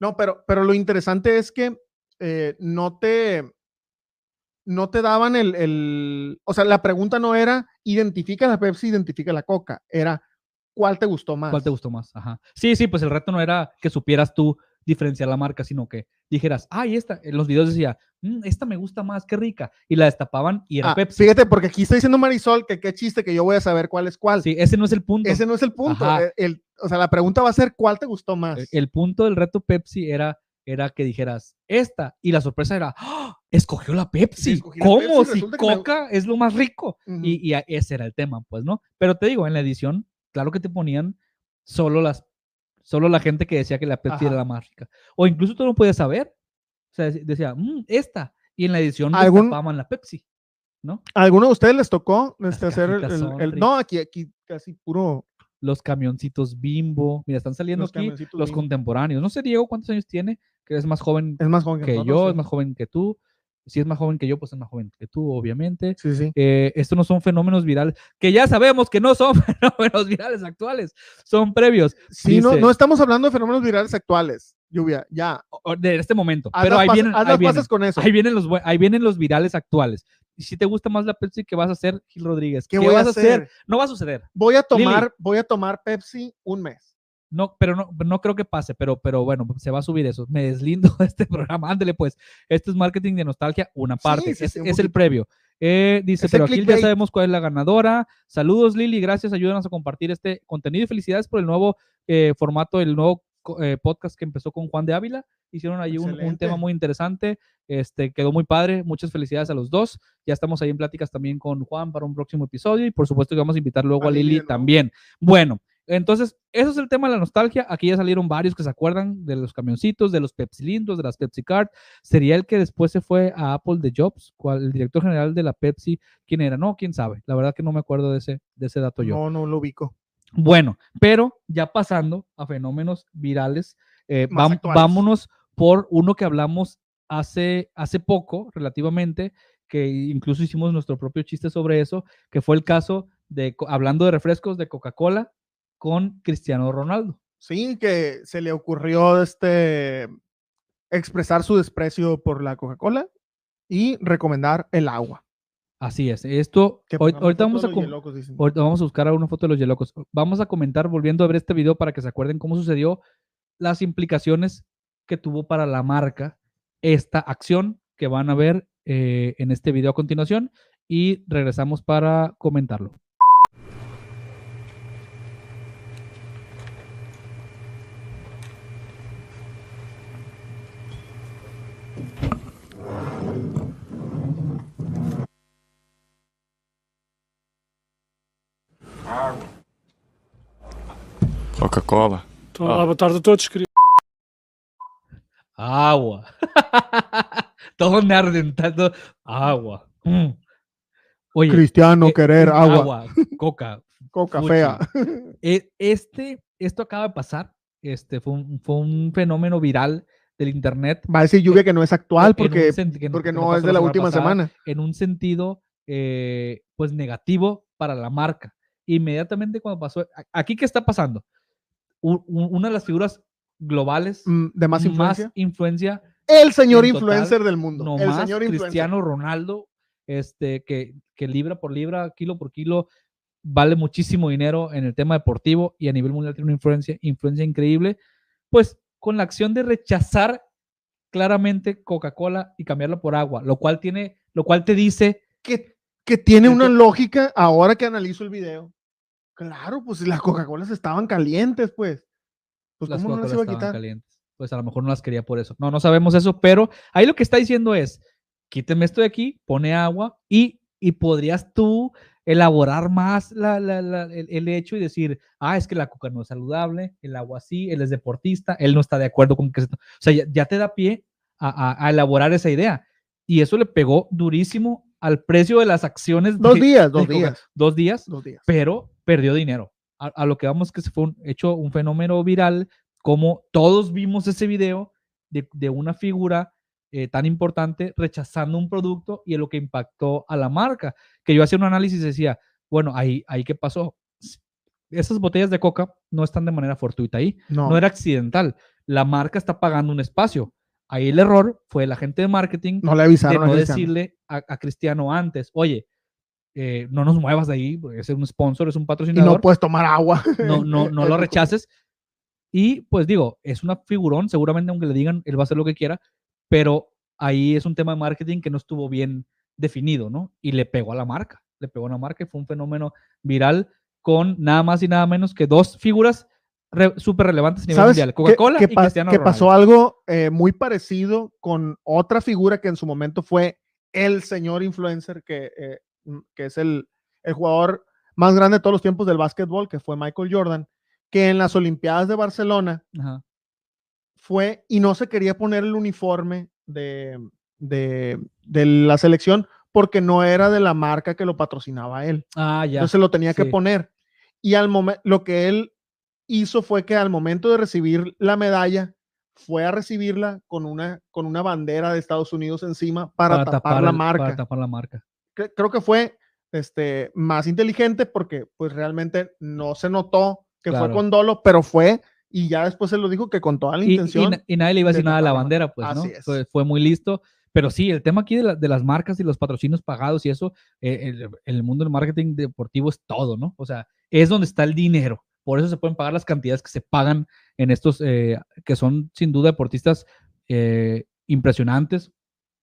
No, pero, pero lo interesante es que eh, no te no te daban el, el- o sea, la pregunta no era identifica la Pepsi, identifica la Coca, era ¿cuál te gustó más? ¿Cuál te gustó más? Ajá. Sí, sí, pues el reto no era que supieras tú diferenciar la marca, sino que dijeras, ay, esta, en los videos decía, "Mm, esta me gusta más, qué rica, y la destapaban y era Ah, Pepsi. fíjate, porque aquí está diciendo Marisol que qué chiste que yo voy a saber cuál es cuál. Sí, ese no es el punto. Ese no es el punto. Eh, el- o sea, la pregunta va a ser ¿cuál te gustó más? El- El punto del reto Pepsi era, era que dijeras esta y la sorpresa era, ¡Ah! escogió la Pepsi. ¿Cómo? Pepsi, si me- Coca es lo más rico. Y, y ese era el tema, pues, ¿no? Pero te digo, en la edición, claro que te ponían solo las, solo la gente que decía que la Pepsi era Ajá. la más rica. O incluso tú no podías saber. O sea, dec- decía, "Mm, esta. Y en la edición ¿Algún- destapaban la Pepsi, ¿no? ¿A alguno de ustedes les tocó este, hacer el, el- el- no, aquí, aquí casi puro Los camioncitos bimbo. Mira, están saliendo Los aquí los Bimbo. contemporáneos. No sé, Diego, cuántos años tiene, que es más joven es más joven que, que nosotros, yo, sí. es más joven que tú. Si es más joven que yo, pues es más joven que tú, obviamente. Sí, sí. Eh, estos no son fenómenos virales, que ya sabemos que no son fenómenos virales actuales, son previos Sí, no, Dice- no estamos hablando de fenómenos virales actuales. Lluvia, ya. de este momento. Haz Pero ahí vienen, haz ahí las vienen, pasas con eso. ahí vienen los, ahí vienen los virales actuales. Y si te gusta más la Pepsi, ¿qué vas a hacer, Gil Rodríguez? ¿Qué voy vas a hacer? hacer? No va a suceder. Voy a Lili. tomar, voy a tomar Pepsi un mes. No, pero no, no creo que pase, pero, pero bueno, se va a subir eso. Me deslindo de este programa. Ándele, pues. Esto es marketing de nostalgia, una parte. sí, es, sí, un es el previo. Eh, dice, Es pero aquí ya sabemos cuál es la ganadora. Saludos, Lili. Gracias. Ayúdanos a compartir este contenido y felicidades por el nuevo eh, formato, el nuevo eh, podcast que empezó con Juan de Ávila. Hicieron ahí un, un tema muy interesante. Este, quedó muy padre. Muchas felicidades a los dos. Ya estamos ahí en pláticas también con Juan para un próximo episodio y por supuesto que vamos a invitar luego a, A Lili también. Bueno, entonces, eso es el tema de la nostalgia. Aquí ya salieron varios que se acuerdan de los camioncitos, de los Pepsilindros, de las Pepsi Card. Sería el que después se fue a Apple de Jobs, cual, el director general de la Pepsi. ¿Quién era? No, quién sabe. La verdad que no me acuerdo de ese, de ese dato yo. No, no lo ubico. Bueno, pero ya pasando a fenómenos virales, eh, Más vam- actuales. vámonos por uno que hablamos hace, hace poco, relativamente, que incluso hicimos nuestro propio chiste sobre eso, que fue el caso de, hablando de refrescos, de Coca-Cola con Cristiano Ronaldo. Sí, que se le ocurrió este expresar su desprecio por la Coca-Cola y recomendar el agua. Así es. Esto, hoy- ahorita vamos a, ahorita vamos a buscar a una foto de los yelocos. Vamos a comentar, volviendo a ver este video para que se acuerden cómo sucedió, las implicaciones que tuvo para la marca esta acción que van a ver eh, en este video a continuación y regresamos para comentarlo. Coca-Cola. Então, Ah. boa tarde a todos. Todo neandertal, Agua. Mm. Oye, Cristiano, eh, querer eh, agua, coca. coca fuchi. fea. E- Este, esto acaba de pasar. Este fue un, fue un fenómeno viral del internet. Va a decir lluvia que no es actual porque, que porque que no es de la última pasada, semana. En un sentido, eh, pues negativo para la marca. Inmediatamente cuando pasó, aquí qué está pasando? Una de las figuras globales Mm, De más influencia. influencia El señor total, influencer del mundo. no el más señor influencer. Cristiano Ronaldo, este, que, que libra por libra, kilo por kilo, vale muchísimo dinero en el tema deportivo y a nivel mundial tiene una influencia, influencia increíble, pues con la acción de rechazar claramente Coca-Cola y cambiarla por agua, lo cual tiene, lo cual te dice, que, que tiene una que- lógica ahora que analizo el video. Claro, pues las Coca-Colas estaban calientes, pues. Pues las cómo no las iba a quitar. calientes. Pues a lo mejor no las quería por eso. No, no sabemos eso, pero ahí lo que está diciendo es, quíteme esto de aquí, pone agua y, y podrías tú elaborar más la- la- la- el, el hecho y decir, ah, es que la coca no es saludable, el agua sí, él es deportista, él no está de acuerdo con que... se to-". O sea, ya, ya te da pie a, a- a elaborar esa idea. Y eso le pegó durísimo al precio de las acciones. Dos de- días, dos Coca- días, Dos días dos días. pero perdió dinero. A, a lo que vamos que se fue un, hecho un fenómeno viral, como todos vimos ese video de, de una figura eh, tan importante rechazando un producto y en lo que impactó a la marca. Que yo hacía un análisis y decía, bueno, ahí, ahí qué pasó. Esas botellas de coca no están de manera fortuita ahí, No, no era accidental. La marca está pagando un espacio. Ahí el error fue el agente de marketing no le de avisaron. a no Cristiano. decirle a, a Cristiano antes, oye, eh, no nos muevas de ahí, porque es un sponsor, es un y patrocinador, no puedes tomar agua. no, no, no lo rechaces. Y pues digo, es una figurón, seguramente aunque le digan, él va a hacer lo que quiera, pero ahí es un tema de marketing que no estuvo bien definido, ¿no? Y le pegó a la marca, le pegó a la marca y fue un fenómeno viral con nada más y nada menos que dos figuras re- súper relevantes a nivel ¿Sabes mundial, Coca-Cola y pa- Cristiano que Ronaldo. pasó algo eh, muy parecido con otra figura que en su momento fue el señor influencer, que, eh, mm, que es el, el jugador más grande de todos los tiempos del básquetbol, que fue Michael Jordan, que en las Olimpiadas de Barcelona Ajá. fue y no se quería poner el uniforme de, de, de la selección porque no era de la marca que lo patrocinaba él. Ah, ya. Entonces lo tenía que sí. poner. Y al momento, lo que él hizo fue que al momento de recibir la medalla, fue a recibirla con una, con una bandera de Estados Unidos encima para, tapar, la el- marca. Para tapar la marca. Cre- Creo que fue este, más inteligente porque pues realmente no se notó que fue Claro. con dolo, pero fue y ya después se lo dijo que con toda la Y, y intención. na- y nadie le iba a de decir nada a la tapar bandera, pues, ¿no? Fue, fue muy listo. Pero sí, el tema aquí de, la- de las marcas y los patrocinios pagados y eso, eh, el, el mundo del marketing deportivo es todo, ¿no? O sea, es donde está el dinero. Por eso se pueden pagar las cantidades que se pagan en estos, eh, que son sin duda deportistas eh, impresionantes,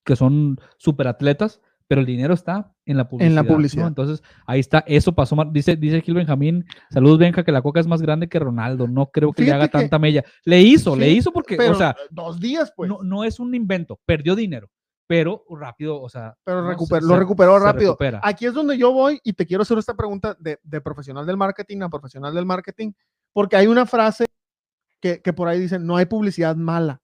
que son superatletas, pero el dinero está en la publicidad. ¿no? publicidad. Entonces, ahí está, eso pasó, dice, dice Gil Benjamín, saludos Benja, que la coca es más grande que Ronaldo, no creo que le haga que- tanta mella. Le hizo, le hizo porque, o sea, dos días, pues. no, no es un invento, perdió dinero, pero rápido, o sea. pero ¿no? Se- recuper- se- lo recuperó se rápido. recupera. Aquí es donde yo voy y te quiero hacer esta pregunta de, de profesional del marketing a profesional del marketing, porque hay una frase que, que por ahí dicen, no hay publicidad mala.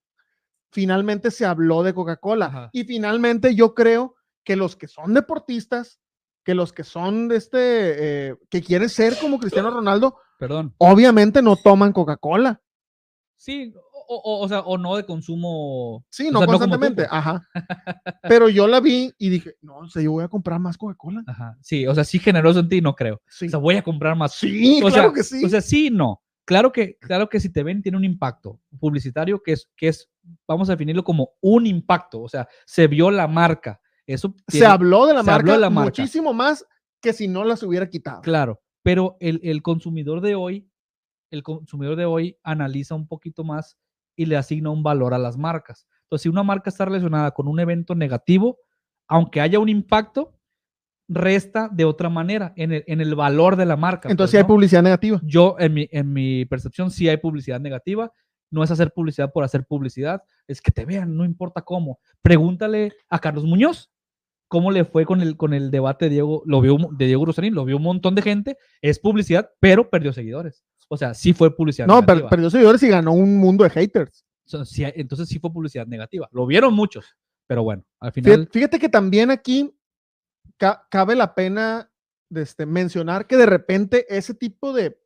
Finalmente se habló de Coca-Cola y finalmente yo creo que los que son deportistas, que los que son de este, eh, que quieren ser como Cristiano Ronaldo, Perdón. obviamente no toman Coca-Cola. Sí, o, o- o sea, o no de consumo. Sí, no sea, constantemente, pues. ajá. Pero yo la vi y dije, no, o sea, yo voy a comprar más Coca-Cola. Ajá. Sí, o sea, sí generoso en ti, no creo. Sí, O sea, voy a comprar más. sí o claro sea, que sí. O sea, sí, no. Claro que, claro que si te ven tiene un impacto publicitario que es, que es, vamos a definirlo como un impacto. O sea, se vio la marca. Eso se tiene- habló de la se habló marca de la marca. muchísimo más que si no las hubiera quitado. Claro, pero el, el consumidor de hoy, el consumidor de hoy analiza un poquito más y le asigna un valor a las marcas. Entonces, si una marca está relacionada con un evento negativo, aunque haya un impacto, resta de otra manera en el, en el valor de la marca. Entonces pues, sí hay ¿no? publicidad negativa. Yo, en mi, en mi percepción, sí hay publicidad negativa. No es hacer publicidad por hacer publicidad, es que te vean, no importa cómo. Pregúntale a Carlos Muñoz cómo le fue con el, con el debate de Diego, lo vio, de Diego Rosarín, lo vio un montón de gente, es publicidad, pero perdió seguidores. O sea, sí fue publicidad No, negativa. perdió seguidores y ganó un mundo de haters. Sí, entonces sí fue publicidad negativa. Lo vieron muchos, pero bueno, al final. fíjate que también aquí ca- cabe la pena de este, mencionar que de repente ese tipo de,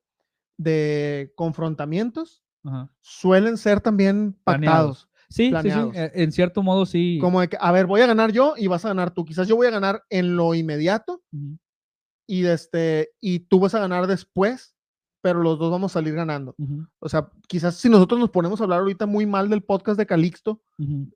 de confrontamientos ajá, suelen ser también planeados. pactados. Sí, sí, sí, planeados. eh, en cierto modo sí. Como de que, a ver, voy a ganar yo y vas a ganar tú. Quizás yo voy a ganar en lo inmediato Ujú, y, de este, y tú vas a ganar después, pero los dos vamos a salir ganando. O sea, quizás si nosotros nos ponemos a hablar ahorita muy mal del podcast de Calixto,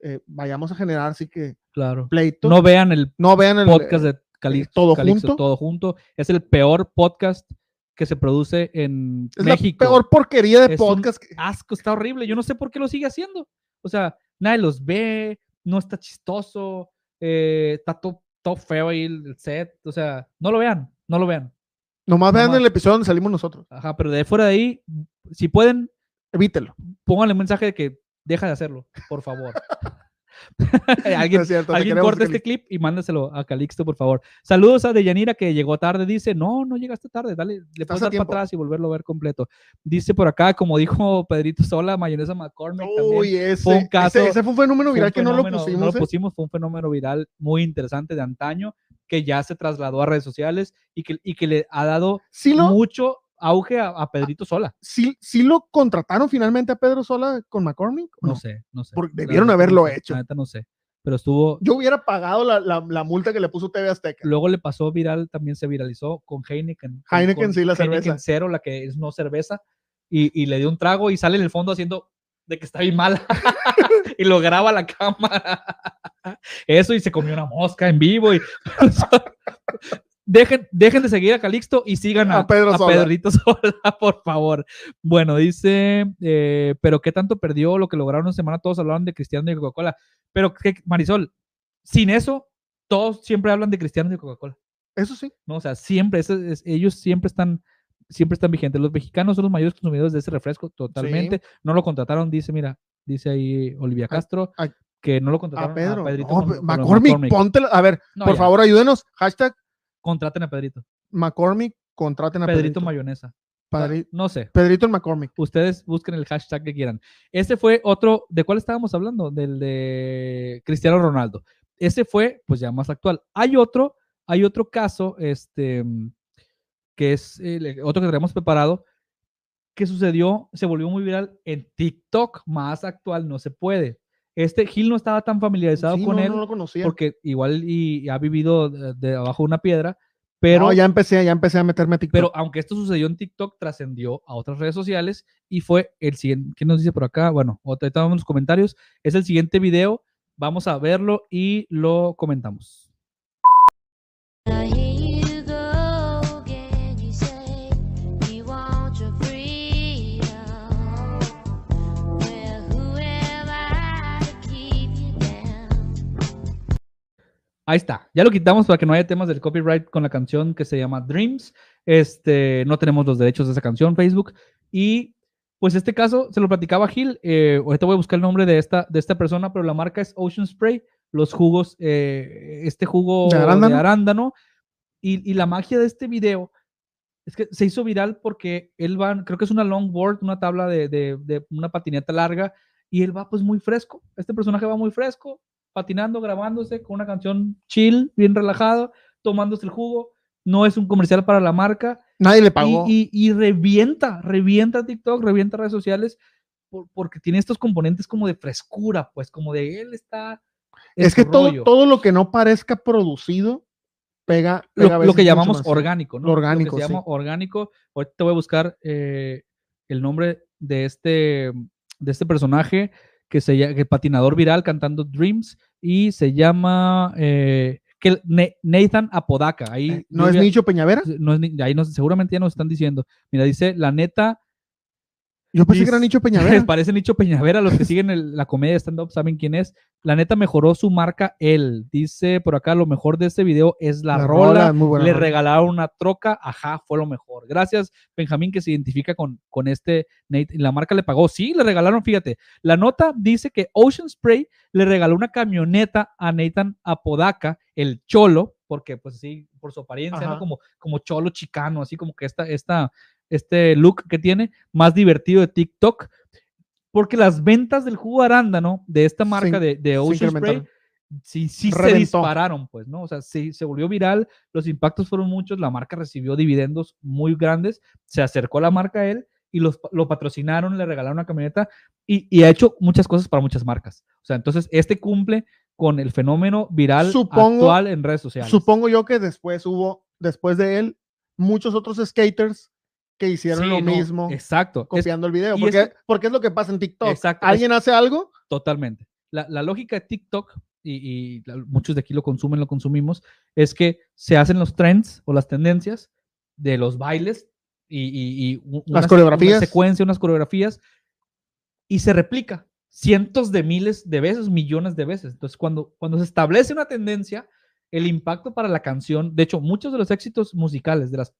eh, vayamos a generar así que claro. pleito. No vean el No vean el podcast de Calixto, todo Calixto, junto. todo junto. Es el peor podcast que se produce en Es México. la peor porquería de Es podcast. asco, está horrible. Yo no sé por qué lo sigue haciendo. O sea, nadie los ve, no está chistoso, eh, está todo, todo feo ahí el set. O sea, no lo vean, no lo vean. Nomás vean el episodio donde salimos nosotros. Ajá, pero de fuera de ahí, si pueden, Evítelo. pónganle un mensaje de que deja de hacerlo, por favor. No alguien es cierto, te alguien queremos, corte este clip y mándaselo a Calixto, por favor. Saludos a Deyanira que llegó tarde. Dice, no, no llegaste tarde. Dale, le puedes dar para atrás y volverlo a ver completo. Dice por acá, como dijo Pedrito Sola, mayonesa McCormick también. Uy, ese, fue un caso- ese, ese fue un fenómeno viral un que no lo pusimos. No lo ¿eh? pusimos, fue un fenómeno viral muy interesante de antaño que ya se trasladó a redes sociales y que, y que le ha dado Sí lo, mucho auge a, a Pedrito Sola. sí, sí lo contrataron finalmente a Pedro Sola con McCormick. ¿o No, no? sé, no sé. Porque La debieron no haberlo sé, hecho. La neta no sé. Pero estuvo. Yo hubiera pagado la, la, la multa que le puso TV Azteca. Luego le pasó viral, también se viralizó con Heineken. Heineken, con sí, la Heineken cerveza. cero, la que es no cerveza. Y, y le dio un trago y sale en el fondo haciendo de que está bien mala. y lo graba la cámara. Eso y se comió una mosca en vivo. Y... dejen, dejen de seguir a Calixto y sigan a, A Pedro a Sola. Pedrito Sola, por favor. Bueno, dice, eh, pero ¿qué tanto perdió lo que lograron en semana? Todos hablaban de Cristiano y Coca-Cola. Pero, ¿qué, Marisol, sin eso, todos siempre hablan de Cristiano y Coca-Cola. Eso sí. ¿no? O sea, siempre, es- ellos siempre están, siempre están vigentes. Los mexicanos son los mayores consumidores de ese refresco, totalmente. No lo contrataron, dice, mira, dice ahí Olivia Castro, a- que no lo A contrataron Pedro. Pedrito No, con- pe- con McCormick, póntela. A ver, No, por ya, favor, ayúdenos. Hashtag Contraten a Pedrito. McCormick, contraten a Pedrito, Pedrito. mayonesa. No sé. Pedrito en McCormick. Ustedes busquen el hashtag que quieran. Este fue otro, ¿de cuál estábamos hablando? Del de Cristiano Ronaldo. Ese fue, pues ya más actual. Hay otro, hay otro caso, este, que es el- otro que tenemos preparado, que sucedió, se volvió muy viral en TikTok, más actual, no se puede. Este Gil no estaba tan familiarizado Sí, con no, él no lo conocía. porque igual y, y ha vivido de, de abajo de una piedra, pero no, ya empecé, ya empecé a meterme a TikTok. pero aunque esto sucedió en TikTok, trascendió a otras redes sociales y fue el siguiente. ¿Qué nos dice por acá? Bueno, ahorita vamos en los comentarios. Es el siguiente video. Vamos a verlo y lo comentamos. Ahí está. Ya lo quitamos para que no haya temas del copyright con la canción que se llama Dreams. Este, no tenemos los derechos de esa canción, Facebook. Y pues este caso se lo platicaba Gil. Eh, ahorita voy a buscar el nombre de esta, de esta persona, pero la marca es Ocean Spray. Los jugos, eh, este jugo ¿De de arándano? arándano. Y, y la magia de este video es que se hizo viral porque él va, creo que es una longboard, una tabla de, de- de una patineta larga, y él va pues muy fresco. Este personaje va muy fresco, patinando, grabándose con una canción chill, bien relajado, tomándose el jugo. No es un comercial para la marca. Nadie le pagó. y- y revienta, revienta TikTok, revienta redes sociales, por- porque tiene estos componentes como de frescura, pues como de él está. es que todo, todo lo que no parezca producido pega. lo, pega lo que llamamos más. orgánico, ¿no? Lo orgánico, que se sí. llama orgánico. Ahorita te voy a buscar eh, el nombre de este, de este personaje que se llama que patinador viral cantando Dreams y se llama eh, que Nathan Apodaca. Ahí Eh, ¿No es Nicho Peñavera? no es ahí nos, seguramente ya nos están diciendo. Mira, dice la neta. Yo pensé que era Nicho Peñavera. Parece Nicho Peñavera. Los que siguen el- la comedia de stand-up saben quién es. La neta mejoró su marca él. Dice por acá: lo mejor de este video es la, La rola. rola, muy buena Le rola. regalaron una troca. Ajá, fue lo mejor. Gracias, Benjamín, que se identifica con, con este Nate. La marca le pagó. Sí, le regalaron. Fíjate, la nota dice que Ocean Spray le regaló una camioneta a Nathan Apodaca, el cholo, porque pues sí, por su apariencia, ¿no? Como, como cholo chicano, así como que esta, esta, este look que tiene, más divertido de TikTok, porque las ventas del jugo de arándano de esta marca de, Ocean Spray, sí, sí se dispararon, pues, ¿no? O sea, sí, se volvió viral, los impactos fueron muchos, la marca recibió dividendos muy grandes, se acercó a la marca a él y los, lo patrocinaron, le regalaron una camioneta y, y ha hecho muchas cosas para muchas marcas. O sea, entonces este cumple con el fenómeno viral Supongo- actual en redes sociales. Supongo yo que después hubo, después de él, muchos otros skaters que hicieron Sí, lo no, mismo Exacto. es- copiando el video. Porque, eso- porque es lo que pasa en TikTok. Exacto, es- Alguien hace algo, Totalmente. La, la lógica de TikTok, y, y muchos de aquí lo consumen, lo consumimos, es que se hacen los trends o las tendencias de los bailes y, y- y u- una se- coreografías. Una secuencia, unas coreografías, y se replica cientos de miles de veces, millones de veces. Entonces, cuando, cuando se establece una tendencia, el impacto para la canción, de hecho, muchos de los éxitos musicales de las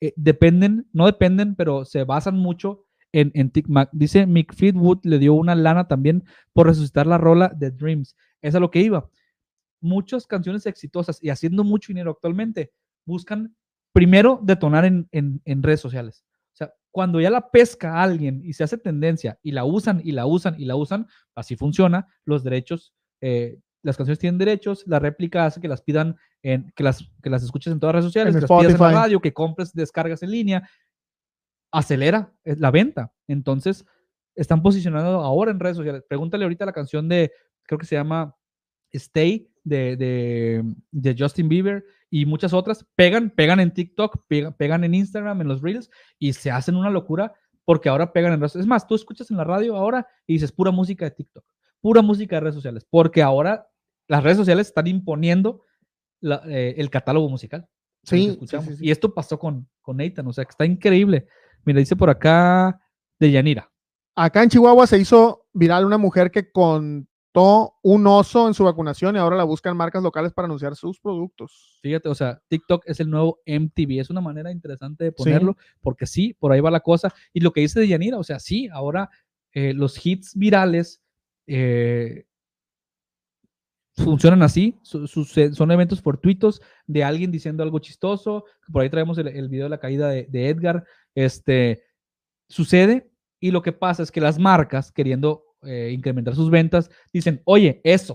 eh, dependen, no dependen, pero se basan mucho en, en TikTok. Dice Mick Fleetwood le dio una lana también por resucitar la rola de Dreams. Es a lo que iba. Muchas canciones exitosas y haciendo mucho dinero actualmente buscan primero detonar en, en- en redes sociales. O sea, cuando ya la pesca alguien y se hace tendencia y la usan y la usan y la usan, así funciona, los derechos, eh, las canciones tienen derechos, la réplica hace que las pidan, en, que, las, que las escuches en todas las redes sociales, En que las pidas en la Spotify. radio, que compres descargas en línea, acelera la venta. Entonces, están posicionando ahora en redes sociales. Pregúntale ahorita la canción de, creo que se llama Stay de, de, de Justin Bieber y muchas otras. Pegan, pegan en TikTok, pegan, pegan en Instagram, en los Reels y se hacen una locura porque ahora pegan en redes Es más, tú escuchas en la radio ahora y dices pura música de TikTok, pura música de redes sociales, porque ahora las redes sociales están imponiendo la- eh, el catálogo musical. sí. Y esto pasó con, con Nathan, o sea que está increíble. Mira, dice por acá de Yanira. Acá en Chihuahua se hizo viral una mujer que contó un oso en su vacunación y ahora la buscan marcas locales para anunciar sus productos. Fíjate, o sea, TikTok es el nuevo MTV. Es una manera interesante de ponerlo, porque sí, por ahí va la cosa. Y lo que dice de Yanira, o sea, sí, ahora eh, los hits virales eh, funcionan así. son eventos fortuitos de alguien diciendo algo chistoso. Por ahí traemos el, video de la caída de, Edgar. Este sucede y lo que pasa es que las marcas, queriendo eh, incrementar sus ventas, dicen, oye, eso.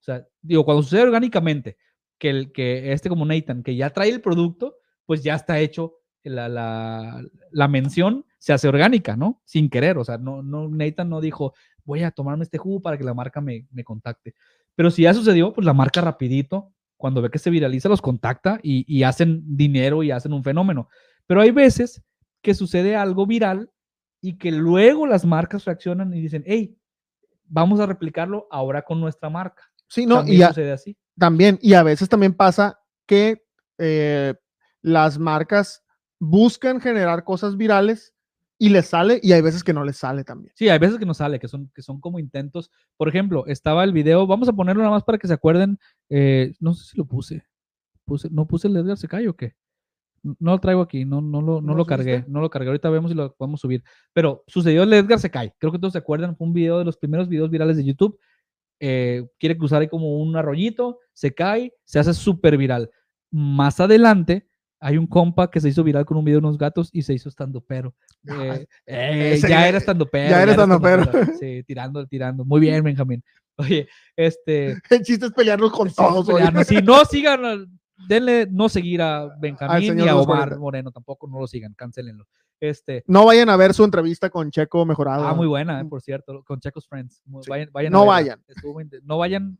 O sea, digo, cuando sucede orgánicamente, que, que este como Nathan, que ya trae el producto, pues ya está hecho la, la, la mención, se hace orgánica, ¿no? Sin querer, o sea, no, no, Nathan no dijo, voy a tomarme este jugo para que la marca me, me contacte. Pero si ya sucedió, pues la marca rapidito, cuando ve que se viraliza, los contacta y, y hacen dinero y hacen un fenómeno. Pero hay veces que sucede algo viral y que luego las marcas reaccionan y dicen, hey, vamos a replicarlo ahora con nuestra marca. Sí, no, También y a- sucede así. también, y a veces también pasa que eh, las marcas buscan generar cosas virales y les sale, y hay veces que no les sale también. Sí, hay veces que no sale, que son, que son como intentos. Por ejemplo, estaba el video, vamos a ponerlo nada más para que se acuerden. eh, no sé si lo puse. puse ¿No puse el Edgar Secay o qué? No lo traigo aquí, no, no, lo, no ¿No lo cargué, no lo cargué. Ahorita vemos si lo podemos subir. Pero sucedió el Edgar Secay. Creo que todos se acuerdan, fue un video de los primeros videos virales de YouTube. eh, quiere cruzar ahí como un arroyito, se cae, se hace súper viral. Más adelante hay un compa que se hizo viral con un video de unos gatos y se hizo estando pero. Ah, Eh, ese ya era estando pero. ya era estandopero. Sí, tirando, tirando. Muy bien, Benjamín. Oye, este. El chiste es pelearnos con todos. pelearnos. Sí, no sigan, denle no seguir a Benjamín y a Omar. Moreno, tampoco no lo sigan, cancelenlo. Este, No vayan a ver su entrevista con Checo mejorado. ah, muy buena, eh, por cierto, con Checos Friends. Sí. Vayan, vayan No verla. vayan. Muy inte- no vayan,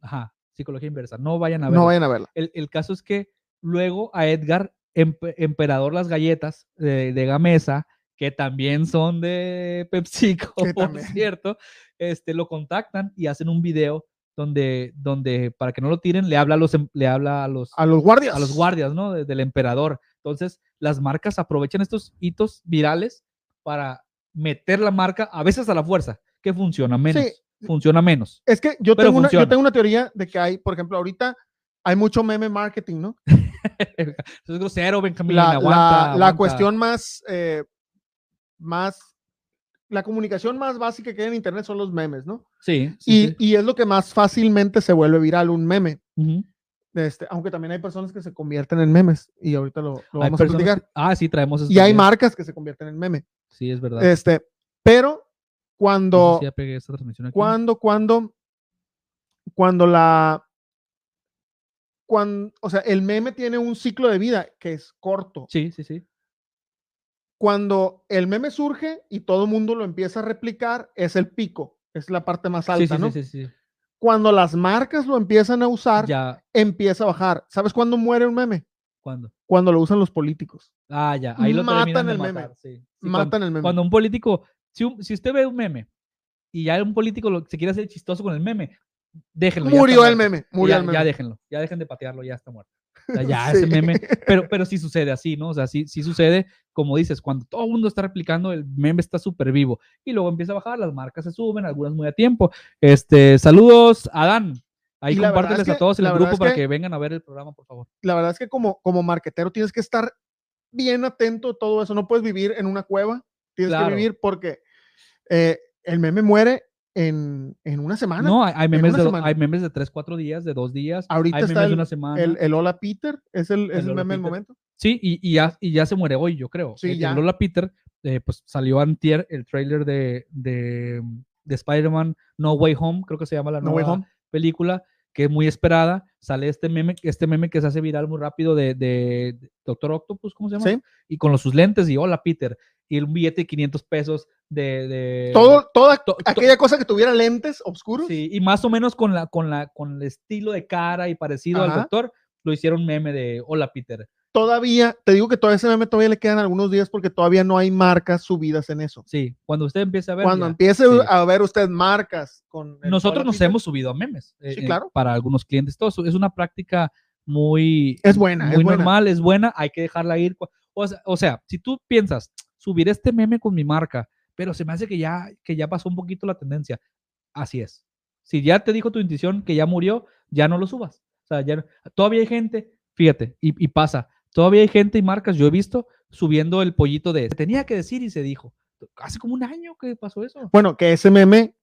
ajá, psicología inversa, no vayan a ver. No vayan a verla. El, el caso es que luego a Edgar, empe- Emperador Las Galletas de, de Gamesa, que también son de PepsiCo, por también. cierto, este, lo contactan y hacen un video donde, donde para que no lo tiren, le habla a los, em- le habla a los, A los guardias. a los guardias, ¿no? de- del emperador. Entonces, las marcas aprovechan estos hitos virales para meter la marca a veces a la fuerza, que funciona menos. Sí. Funciona menos. Es que yo tengo, una, yo tengo una teoría de que hay, por ejemplo, ahorita hay mucho meme marketing, ¿no? Eso es grosero, Benjamín. la, aguanta, la- la aguanta. cuestión más, eh, más, la comunicación más básica que hay en Internet son los memes, ¿no? Sí, Y, sí, y es lo que más fácilmente se vuelve viral, un meme. Este, aunque también hay personas que se convierten en memes y ahorita lo, vamos a platicar. que- ah, sí, traemos eso Y hay marcas que se convierten en meme. Sí, es verdad. Este, pero No sé cuando, si cuando, cuando, cuando la, cuando, o sea, el meme tiene un ciclo de vida que es corto. Sí, sí, sí. Cuando el meme surge y todo el mundo lo empieza a replicar, es el pico, es la parte más Sí, alta, sí, ¿no? sí, sí, sí. Cuando las marcas lo empiezan a usar, Ya, empieza a bajar. ¿Sabes cuándo muere un meme? ¿cuándo? Cuando lo usan los políticos. Ah, ya, ahí lo Matan el meme. sí. Sí, Matan cuando, el meme. cuando un político, si, un- si usted ve un meme y ya un político lo, se quiere hacer chistoso con el meme, déjenlo. murió el meme, murió ya, el meme. ya déjenlo, ya dejen de patearlo, ya está muerto. O sea, ya Sí. ese meme, pero, pero sí sucede así, ¿no? O sea, sí, sí sucede, como dices, cuando todo el mundo está replicando, el meme está súper vivo y luego empieza a bajar, las marcas se suben, algunas muy a tiempo. Este, saludos, Adán. Ahí es compárteles a que- todos en el grupo es para que- que vengan a ver el programa, por favor. la verdad es que como, como marquetero tienes que estar bien atento a todo eso. No puedes vivir en una cueva, tienes Claro. que vivir porque eh, el meme muere en, en una semana. No, hay, hay memes de, semana. hay memes de 3, 4 días, de 2 días. Ahorita hay está memes de el- una semana. el, el Hola Peter es el, es El el Hola meme del momento. Sí, y, y ya, y ya se muere hoy, yo creo. Sí, El- el ya. Lola Peter, eh, pues salió antier el trailer de, de, de Spider-Man No Way Home, creo que se llama la No Way nueva Home. película, que es muy esperada. Sale este meme, este meme que se hace viral muy rápido de, de Doctor Octopus, ¿cómo se llama? Sí. Y con los, sus lentes y hola Peter. Y un billete de 500 pesos de... de Todo, toda to- to- aquella cosa que tuviera lentes oscuros. Sí, y más o menos con la, con la, con el estilo de cara y parecido al doctor, lo hicieron meme de hola Peter. Todavía, te digo que todavía ese meme todavía le quedan algunos días porque todavía no hay marcas subidas en eso. Sí, cuando usted empiece a ver. Cuando ya, empiece sí. a ver usted marcas con Nosotros Hola nos Peter, hemos subido a memes. eh, Sí, eh, claro. Para algunos clientes. Todo eso es una práctica muy. Es buena, es Muy buena. normal, es buena. Hay que dejarla ir. O sea, o sea, si tú piensas, subir este meme con mi marca, pero se me hace que ya, que ya pasó un poquito la tendencia. Así es. Si ya te dijo tu intuición que ya murió, ya no lo subas. O sea, ya todavía hay gente, fíjate, y, y pasa, todavía hay gente y marcas, yo he visto, subiendo el pollito de, se tenía que decir y se dijo. Hace como un año que pasó eso. Bueno, que ese meme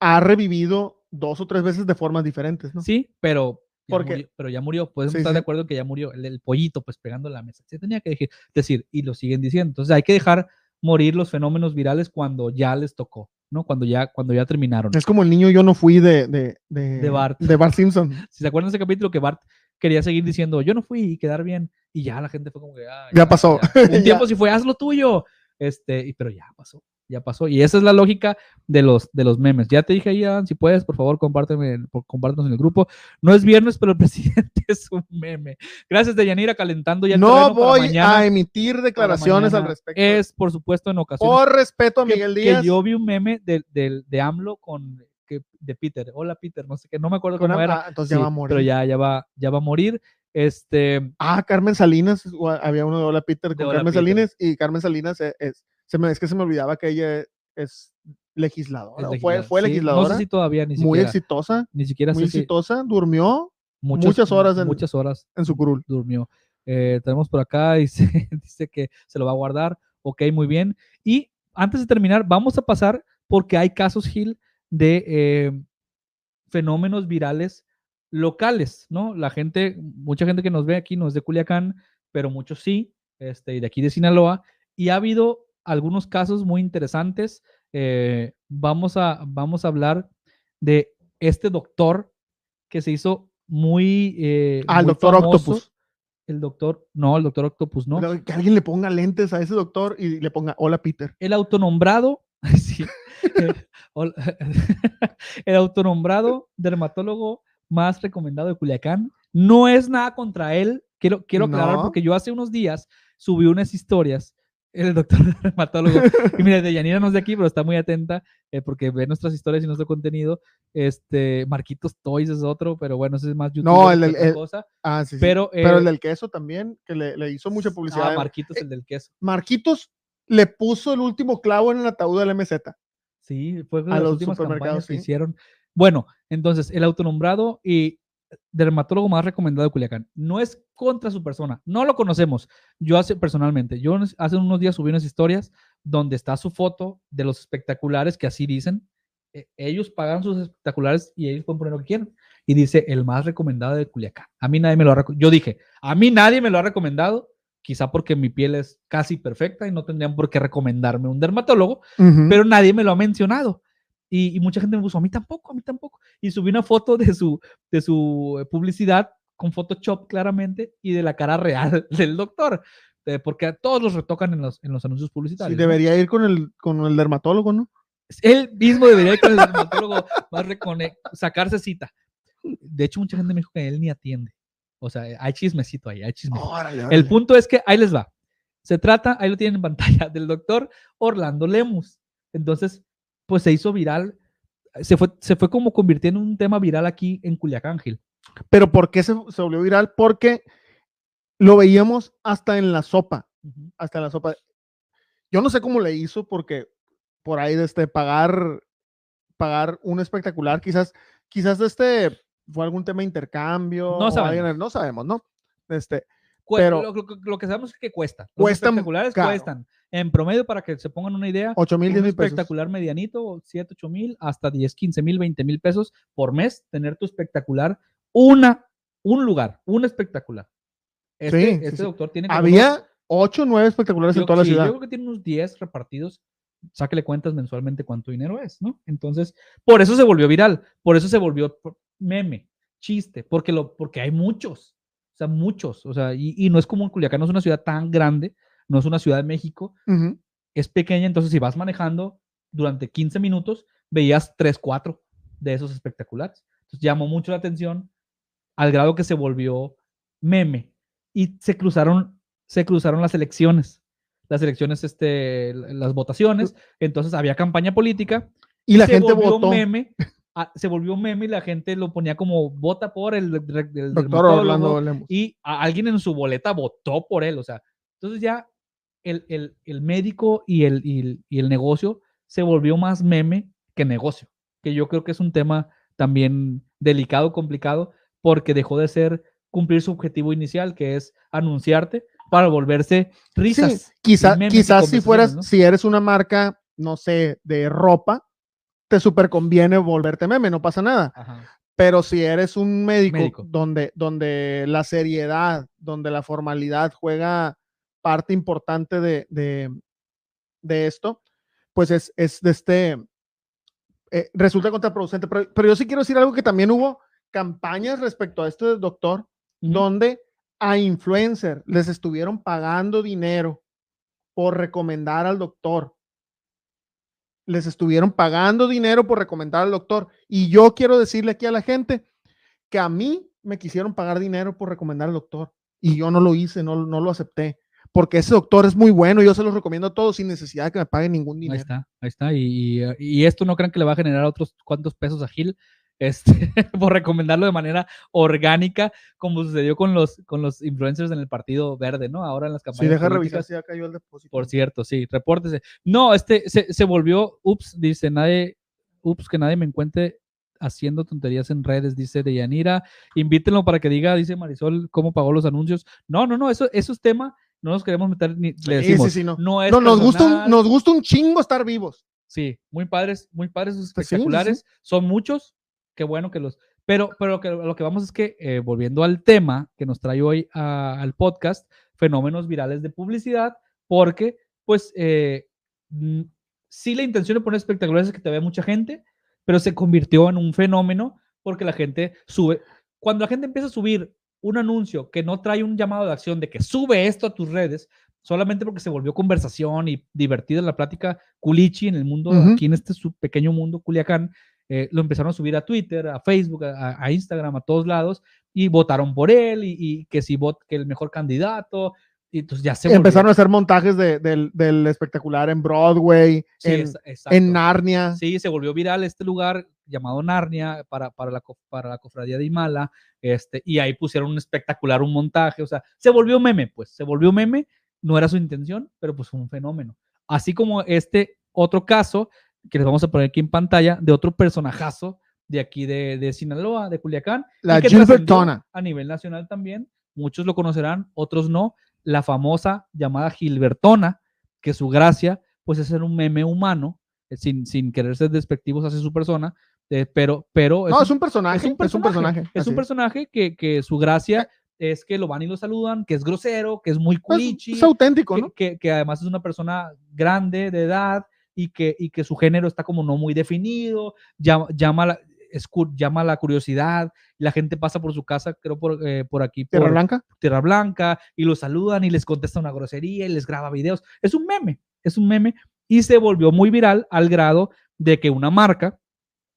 ha revivido dos o tres veces de formas diferentes, ¿no? Sí, pero Porque- murió, pero ya murió. Puedes Sí, estar de acuerdo que ya murió. El, el pollito, pues pegando la mesa. Se tenía que decir, y lo siguen diciendo. Entonces hay que dejar morir los fenómenos virales cuando ya les tocó, ¿no? Cuando ya, cuando ya terminaron. Es como el niño yo no fui de, de, de, De Bart. de Bart Simpson. Si se acuerdan de ese capítulo que Bart quería seguir diciendo, yo no fui y quedar bien, y ya la gente fue como que, "Ah, Ya pasó. ya". Un tiempo sí fue, haz lo tuyo. Este, y, pero ya pasó, ya pasó. Y esa es la lógica de los, de los memes. Ya te dije ahí, Adán, si puedes, por favor, compárteme, compártenos en el grupo. No es viernes, pero el presidente es un meme. Gracias, Deyanira, calentando ya el No para voy mañana. a emitir declaraciones al respecto. Es, por supuesto, en ocasiones Por respeto a que, Miguel que Díaz. yo vi un meme de, de, de AMLO con que, de Peter. Hola, Peter, no sé qué, no me acuerdo cómo era. ah, entonces ya va a morir. Pero ya, ya, va, ya va a morir. Este, Ah, Carmen Salinas, había uno de Hola Peter con Hola Carmen Peter. Salinas y Carmen Salinas es, es- se me, es que se me olvidaba que ella es legisladora, es o fue, legisladora. fue Sí, legisladora, No sé si todavía ni muy exitosa, Ni siquiera muy si exitosa, durmió muchas horas en- muchas horas en su curul. durmió. Eh, tenemos por acá, dice, dice que se lo va a guardar. Ok, muy bien. Y antes de terminar, vamos a pasar porque hay casos, Gil, de eh, fenómenos virales locales, ¿no? La gente, mucha gente que nos ve aquí no es de Culiacán, pero muchos sí, este, y de aquí de Sinaloa. Y ha habido algunos casos muy interesantes. Eh, vamos, a, vamos a hablar de este doctor que se hizo muy... eh, Ah, el doctor famoso. Octopus. El doctor, no, el doctor Octopus, no. Pero Que alguien le ponga lentes a ese doctor y le ponga Hola Peter. El autonombrado, sí, eh, el autonombrado dermatólogo más recomendado de Culiacán. No es nada contra él, quiero, quiero aclarar No. porque yo hace unos días subí unas historias, el doctor dermatólogo, y mira, Deyanira no es de aquí, pero está muy atenta eh, porque ve nuestras historias y nuestro contenido. Este, Marquitos Toys es otro, pero bueno, ese es más YouTube. No, el del- el- cosa. Ah, sí, sí. Pero, Pero eh, el del queso también, que le, le hizo mucha publicidad. Ah, Marquitos, el del queso. Marquitos le puso el último clavo en el ataúd del MZ. Sí, fue de A las los últimas supermercados, que hicieron. Bueno, entonces, el autonombrado y dermatólogo más recomendado de Culiacán. No es contra su persona, no lo conocemos. Yo hace personalmente, yo hace unos días subí unas historias donde está su foto de los espectaculares que así dicen eh, ellos pagan sus espectaculares y ellos pueden poner lo que quieran. Y dice, el más recomendado de Culiacán. A mí nadie me lo ha recomendado. Yo dije, a mí nadie me lo ha recomendado, quizá porque mi piel es casi perfecta y no tendrían por qué recomendarme un dermatólogo, pero nadie me lo ha mencionado. Y, y mucha gente me puso, a mí tampoco, a mí tampoco. Y subí una foto de su, de su eh, publicidad con Photoshop claramente y de la cara real del doctor, eh, porque a todos los retocan en los, en los anuncios Sí, publicitarios. ¿no? debería ir con el, con el dermatólogo, ¿no? Él mismo debería ir con el dermatólogo más sacarse cita. De hecho, mucha gente me dijo que él ni atiende. O sea, hay chismecito ahí, hay chismecito. Órale, El órale. punto es que ahí les va. Se trata, ahí lo tienen en pantalla, del doctor Orlando Lemus. Entonces, pues se hizo viral. Se fue, se fue como convirtiendo en un tema viral aquí en Culiacán, Gil. Pero ¿por qué se, se volvió viral? Porque lo veíamos hasta en la sopa, hasta en la sopa. Yo no sé cómo le hizo porque por ahí de este pagar pagar un espectacular, quizás quizás de este fue algún tema de intercambio, No alguien- sabemos. no sabemos, ¿no? Este, Pero- lo, lo- lo que sabemos es que cuesta. Los Cuestan espectaculares caro. cuestan. En promedio, para que se pongan una idea, 8 mil, un 10 mil pesos. espectacular medianito, 7, 8 mil, hasta 10, 15 mil, 20 mil pesos por mes, tener tu espectacular, una, un lugar, un espectacular. Este, Sí, sí, este sí. doctor tiene como Había 8 o 9 espectaculares yo, en toda la sí, ciudad. yo creo que tiene unos 10 repartidos. Sáquele cuentas mensualmente cuánto dinero es, ¿no? Entonces, por eso se volvió viral, por eso se volvió meme, chiste, porque, lo, porque hay muchos, o sea, muchos, o sea, y, y no es como Culiacán, no es una ciudad tan grande, no es una ciudad de México, Ujú. es pequeña, entonces si vas manejando durante 15 minutos, veías 3, 4 de esos espectaculares. Entonces llamó mucho la atención al grado que se volvió meme y se cruzaron, se cruzaron las elecciones, las elecciones, este, las votaciones, entonces había campaña política Y la se gente volvió votó. meme, ah, se volvió meme y la gente lo ponía como vota por el, el- el Doctor dermatólogo", Orlando Lemus. y a alguien en su boleta votó por él, o sea, entonces ya el, el- el médico y el, y, el, y el negocio se volvió más meme que negocio, que yo creo que es un tema también delicado, complicado, porque dejó de ser cumplir su objetivo inicial, que es anunciarte para volverse risas. Sí, quizá- quizás si fueras, si eres una marca, no sé, de ropa, te súper conviene volverte meme, no pasa nada. Ajá. Pero si eres un médico, Médico. Donde, donde la seriedad, donde la formalidad juega parte importante de, de, de esto, pues es, es de este, eh, resulta contraproducente. Pero, pero yo sí quiero decir algo que también hubo campañas respecto a este doctor, Ujú. donde a influencer les estuvieron pagando dinero por recomendar al doctor. Les estuvieron pagando dinero por recomendar al doctor. Y yo quiero decirle aquí a la gente que a mí me quisieron pagar dinero por recomendar al doctor. Y yo no lo hice, no, no lo acepté. Porque ese doctor es muy bueno, yo se los recomiendo a todos sin necesidad de que me paguen ningún Ahí dinero. está, ahí está. Y, y, y esto no crean que le va a generar otros cuantos pesos a Gil este, por recomendarlo de manera orgánica, como sucedió con los, con los influencers en el Partido Verde, ¿no? Ahora en las Sí, campañas deja revisar si ya cayó el depósito. Por cierto, sí, repórtese. No, este se, se volvió, ups, dice nadie, ups, que nadie me encuentre haciendo tonterías en redes, dice Deyanira. Invítenlo para que diga, dice Marisol, cómo pagó los anuncios. No, no, no, eso, eso es tema, no nos queremos meter ni le Sí, decimos. sí, sí, no. no es No, nos, gusta un, nos gusta un chingo estar vivos. Sí, muy padres, muy padres sus Pues sí, sí, sí. espectaculares. Son muchos, qué bueno que los. Pero, pero que, lo que vamos es que, eh, volviendo al tema que nos trae hoy a- al podcast, fenómenos virales de publicidad, porque, pues, eh, mm, sí la intención de poner espectaculares es que te vea mucha gente, pero se convirtió en un fenómeno porque la gente sube. Cuando la gente empieza a subir un anuncio que no trae un llamado de acción de que sube esto a tus redes, solamente porque se volvió conversación y divertida la plática culichi en el mundo, aquí en este su pequeño mundo Culiacán, eh, lo empezaron a subir a Twitter, a Facebook, a, a Instagram, a todos lados, y votaron por él, y, y que si vot, que el mejor candidato, y entonces ya se Empezaron a hacer montajes de- del, del espectacular en Broadway, Sí, en, en Narnia. Sí, se volvió viral este lugar llamado Narnia para, para, la, para la cofradía de Imala, este, y ahí pusieron un espectacular, un montaje, o sea, se volvió meme, pues, se volvió meme, no era su intención, pero pues fue un fenómeno. Así como este otro caso, que les vamos a poner aquí en pantalla, de otro personajazo de aquí de, de Sinaloa, de Culiacán, La Gilbertona. a nivel nacional también, muchos lo conocerán, otros no, la famosa llamada Gilbertona, que su gracia, pues es ser un meme humano, eh, sin, sin querer ser despectivos hacia su persona, eh, pero, pero No, es un personaje. es un personaje. Es un personaje que, que su gracia es que lo van y lo saludan, que es grosero, que es muy Pues, culichi, es auténtico, que, ¿no? que- que además es una persona grande de edad y que, y que su género está como no muy definido, llama, llama, la, es llama la curiosidad, la gente pasa por su casa, creo por, eh, por aquí, Tierra por Blanca. Tierra Blanca, y lo saludan y les contesta una grosería y les graba videos. Es un meme, es un meme y se volvió muy viral al grado de que una marca,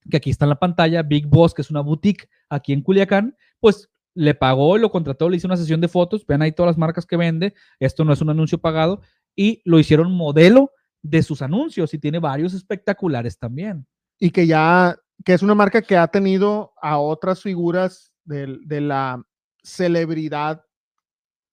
que aquí está en la pantalla, Big Boss, que es una boutique aquí en Culiacán, pues le pagó, lo contrató, le hizo una sesión de fotos, vean ahí todas las marcas que vende, esto no es un anuncio pagado, y lo hicieron modelo de sus anuncios y tiene varios espectaculares también. y que ya, que es una marca que ha tenido a otras figuras del- de, la celebridad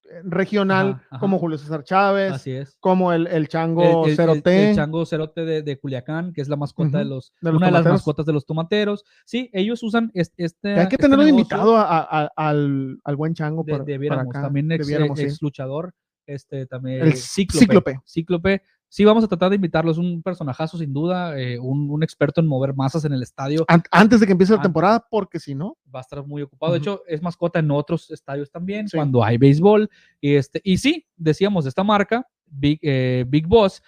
eh, regional, Ajá, ajá. como Julio César Chávez, Así es. como el, el chango el, el- Cerote. el chango cerote de, de Culiacán, que es la mascota de los, de los una de las mascotas de los tomateros. Sí, ellos usan es- este. hay que este tenerlo invitado a- a- a- al, al buen chango de, para, para acá. También ex, debiéramos, sí. ex luchador, este, también El cíclope, Cíclope. Cíclope. Sí, vamos a tratar de invitarlo. Es un personajazo, sin duda, eh, un, un experto en mover masas en el estadio. An- antes de que empiece la Antes. temporada, porque si no, Va a estar muy ocupado. De hecho, es mascota en otros estadios también, Sí. cuando hay béisbol. Y, este, y sí, decíamos, esta marca, Big, eh, Big Boss,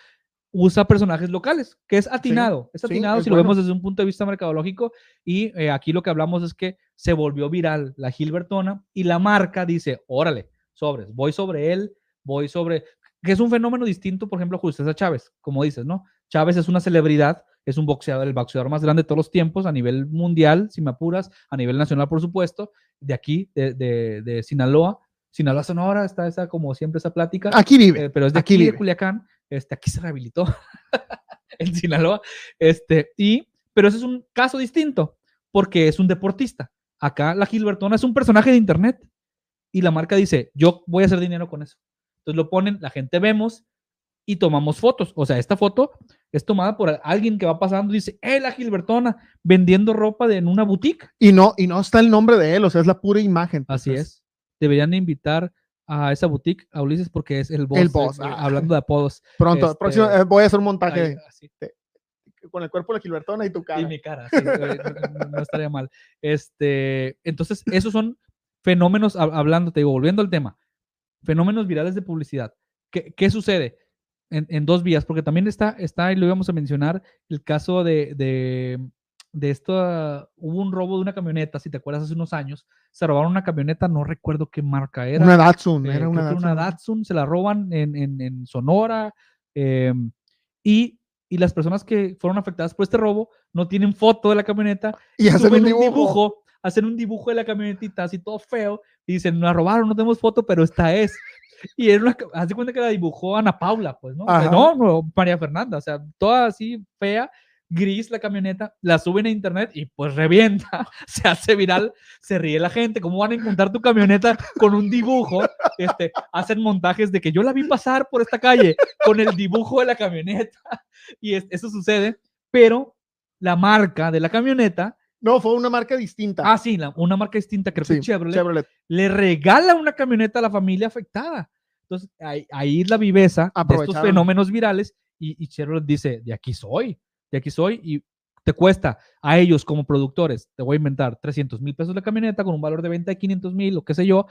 usa personajes locales, que es atinado. es sí, atinado es si lo vemos desde un punto de vista mercadológico. Y eh, aquí lo que hablamos es que se volvió viral la Gilbertona y la marca dice, órale, sobres, voy sobre él, voy sobre... Que es un fenómeno distinto, por ejemplo, a Julio César Chávez, como dices, ¿no? Chávez es una celebridad, es un boxeador, el boxeador más grande de todos los tiempos a nivel mundial, si me apuras, a nivel nacional, por supuesto, de aquí, de, de, de Sinaloa. Sinaloa, Sonora, está esa, como siempre, esa plática. aquí vive. Eh, pero es de aquí aquí, de vive. Culiacán. Este, aquí se rehabilitó en Sinaloa. Este, y, pero ese es un caso distinto porque es un deportista. Acá la Gilbertona es un personaje de internet y la marca dice, yo voy a hacer dinero con eso. Entonces lo ponen, la gente vemos y tomamos fotos. O sea, esta foto es tomada por alguien que va pasando y dice, ¡eh, la Gilbertona! Vendiendo ropa de, en una boutique. Y no, y no está el nombre de él, o sea, es la pura imagen. Así es. Deberían invitar a esa boutique a Ulises porque es el boss. El boss, eh, ah. hablando de apodos. Pronto, Este, próximo, eh, voy a hacer un montaje Ahí, así. con el cuerpo de la Gilbertona y tu cara. Y mi cara, sí, no, no- estaría mal. Este, entonces, esos son fenómenos, hab- hablando, te digo, volviendo al tema, fenómenos virales de publicidad. ¿Qué, qué sucede? En, en dos vías, porque también está, está, y lo íbamos a mencionar, el caso de, de, de esto, hubo un robo de una camioneta, si te acuerdas, hace unos años, se robaron una camioneta, no recuerdo qué marca era. Una Datsun, Eh, era una Datsun. una Datsun, se la roban en, en- en Sonora. em, y, y las personas que fueron afectadas por este robo no tienen foto de la camioneta. Y hacer suben un dibujo. Hacen un dibujo de la camionetita así todo feo. Y dicen, nos la robaron, no tenemos foto, pero esta es. Y era una, de cuenta que la dibujó Ana Paula, pues, ¿no? O sea, no, María Fernanda, o sea, toda así fea, gris la camioneta, la suben a internet y pues revienta, se hace viral, se ríe la gente, ¿cómo van a encontrar tu camioneta con un dibujo? Este, hacen montajes de que yo la vi pasar por esta calle con el dibujo de la camioneta y es- eso sucede, pero la marca de la camioneta, No, fue una marca distinta. ah, sí, la- una marca distinta, creo que Sí, Chevrolet, Chevrolet. le regala una camioneta a la familia afectada. Entonces, ahí, ahí es la viveza de estos fenómenos virales y, y Chevrolet dice, de aquí soy, de aquí soy y te cuesta a ellos como productores, te voy a inventar 300 mil pesos la camioneta con un valor de venta de 500 mil o qué sé yo,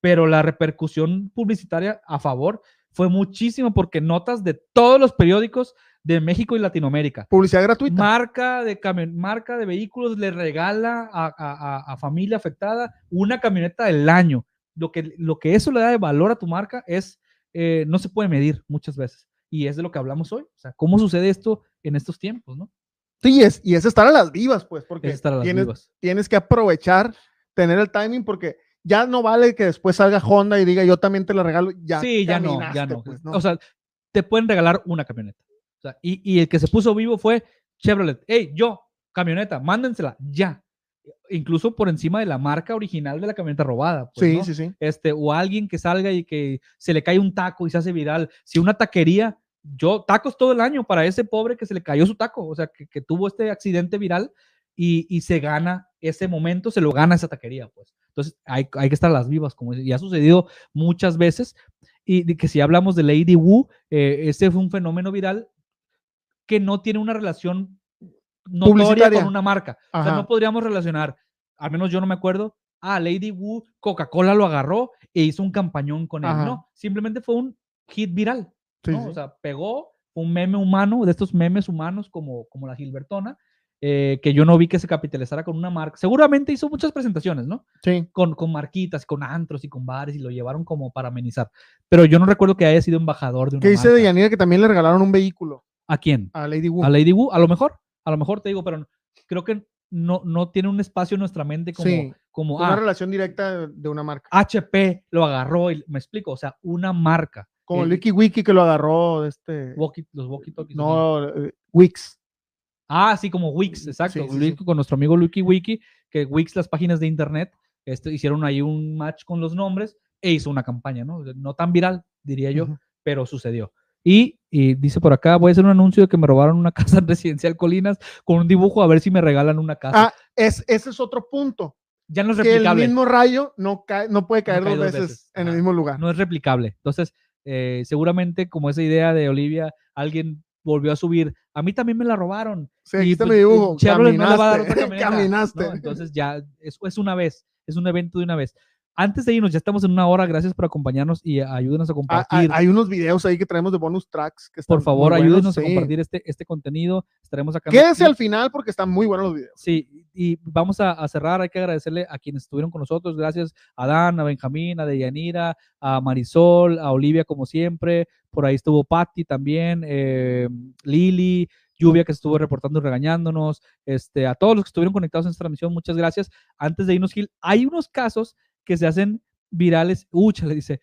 pero la repercusión publicitaria a favor fue muchísimo porque notas de todos los periódicos de México y Latinoamérica. Publicidad gratuita. Marca de, marca de vehículos le regala a, a- familia afectada una camioneta del año. Lo que, lo que eso le da de valor a tu marca es, eh, no se puede medir muchas veces. Y es de lo que hablamos hoy. O sea, ¿cómo sucede esto en estos tiempos? ¿no? Sí, es, y es estar a las vivas, pues, porque Es tienes, vivas. tienes que aprovechar, tener el timing, porque ya no vale que después salga Honda y diga yo también te la regalo. Ya sí, ya no, ya no. pues, ¿no? O sea, te pueden regalar una camioneta. O sea, y, y el que se puso vivo fue Chevrolet. Hey, yo, camioneta, mándensela ya. Incluso por encima de la marca original de la camioneta robada. pues, sí, ¿no? sí, sí. este, o alguien que salga y que se le cae un taco y se hace viral. Si una taquería, yo, tacos todo el año para ese pobre que se le cayó su taco, o sea, que, que tuvo este accidente viral y, y se gana ese momento, se lo gana esa taquería, pues. Entonces, hay, hay que estar a las vivas, como ya ha sucedido muchas veces. Y de que si hablamos de Lady Wu, eh, ese fue un fenómeno viral que no tiene una relación notoria con una marca. O sea, no podríamos relacionar, al menos yo no me acuerdo, ah, Lady Wu, Coca-Cola lo agarró e hizo un campañón con él. Ajá. No, simplemente fue un hit viral. Sí, ¿no? sí. O sea, pegó un meme humano, de estos memes humanos como, como la Gilbertona, eh, que yo no vi que se capitalizara con una marca. Seguramente hizo muchas presentaciones, ¿no? Sí. Con, con marquitas, con antros y con bares y lo llevaron como para amenizar. Pero yo no recuerdo que haya sido embajador de una ¿Qué dice marca. de Yanira que también le regalaron un vehículo ¿A quién? a Lady Wu? A Lady Wu, a lo mejor, a lo mejor te digo, pero creo que no, no tiene un espacio en nuestra mente como, Sí, como Una ah, relación directa de- una marca. HP lo agarró y me explico, o sea, una marca. Como El- Wiki Wiki que lo agarró este. walkie- los walkie-talkies. ¿o qué? No, eh, Wix. Ah, sí, como Wix, exacto. Sí, sí. Con nuestro amigo Wiki Wiki, que Wix, las páginas de internet, este, hicieron ahí un match con los nombres e hizo una campaña, ¿no? No tan viral, diría yo, pero sucedió. Y, y dice por acá, voy a hacer un anuncio de que me robaron una casa en Residencial Colinas con un dibujo a ver si me regalan una casa. Ah, es, ese es otro punto. ya no es Que el replicable. mismo rayo no, cae, no puede caer cae dos dos veces, veces. en el mismo lugar. no es replicable. Entonces, eh, seguramente como esa idea de Olivia, alguien volvió a subir. A mí también me la robaron. Sí, y, está pues, mi dibujo. Chevrolet no le va a dar otra Caminaste. Caminaste. Entonces ya es, es una vez, es un evento de una vez. Antes de irnos, ya estamos en una hora. Gracias por acompañarnos y ayúdenos a Ah, compartir. ah, hay unos videos ahí que traemos de bonus tracks. Que por están favor, muy buenos, ayúdenos a compartir este, este contenido. Estaremos acá. Quédese al final porque están muy buenos los videos. Sí, y vamos a, a cerrar. Hay que agradecerle a quienes estuvieron con nosotros. Gracias a Dan, a Benjamín, a Deyanira, a Marisol, a Olivia, como siempre. Por ahí estuvo Patti también, eh, Lili, Lluvia, que estuvo reportando y regañándonos. Este, a todos los que estuvieron conectados en esta transmisión, muchas gracias. Antes de irnos, Gil, hay unos casos que se hacen virales, ucha, le dice,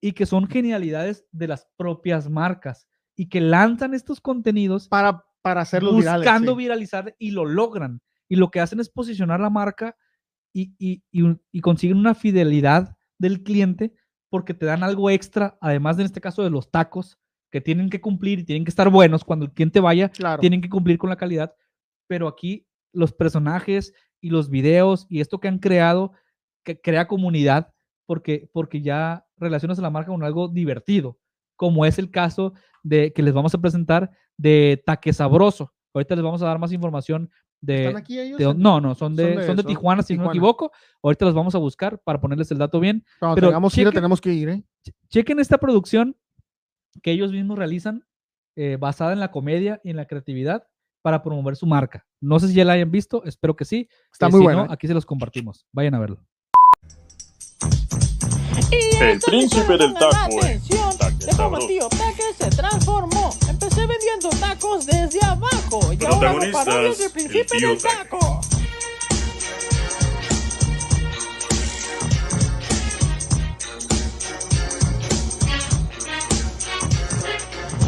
y que son genialidades de las propias marcas y que lanzan estos contenidos Para, para hacerlos virales. buscando sí. viralizar y lo logran. Y lo que hacen es posicionar la marca y, y- y y consiguen una fidelidad del cliente porque te dan algo extra, además de en este caso de los tacos, que tienen que cumplir y tienen que estar buenos cuando el cliente vaya, Claro. tienen que cumplir con la calidad. Pero aquí los personajes y los videos y esto que han creado, que crea comunidad porque, porque ya relacionas a la marca con algo divertido, como es el caso de que les vamos a presentar de Taque Sabroso. Ahorita les vamos a dar más información de... ¿Están aquí ellos? de no, no, son de, Son de- son de Tijuana, si no me equivoco. Ahorita los vamos a buscar para ponerles el dato bien. Cuando pero tengamos que ir, chequen- tenemos que ir, ¿eh? Chequen esta producción que ellos mismos realizan, eh, basada en la comedia y en la creatividad para promover su marca. No sé si ya la hayan visto, espero que sí. Está Eh, muy si bueno. no, aquí se los compartimos. Vayan a verlo. El príncipe del taco. Atención, Taque de cómo tío Taque se transformó. Empecé vendiendo tacos desde abajo. Y ahora hago parodias del el príncipe tío del taco.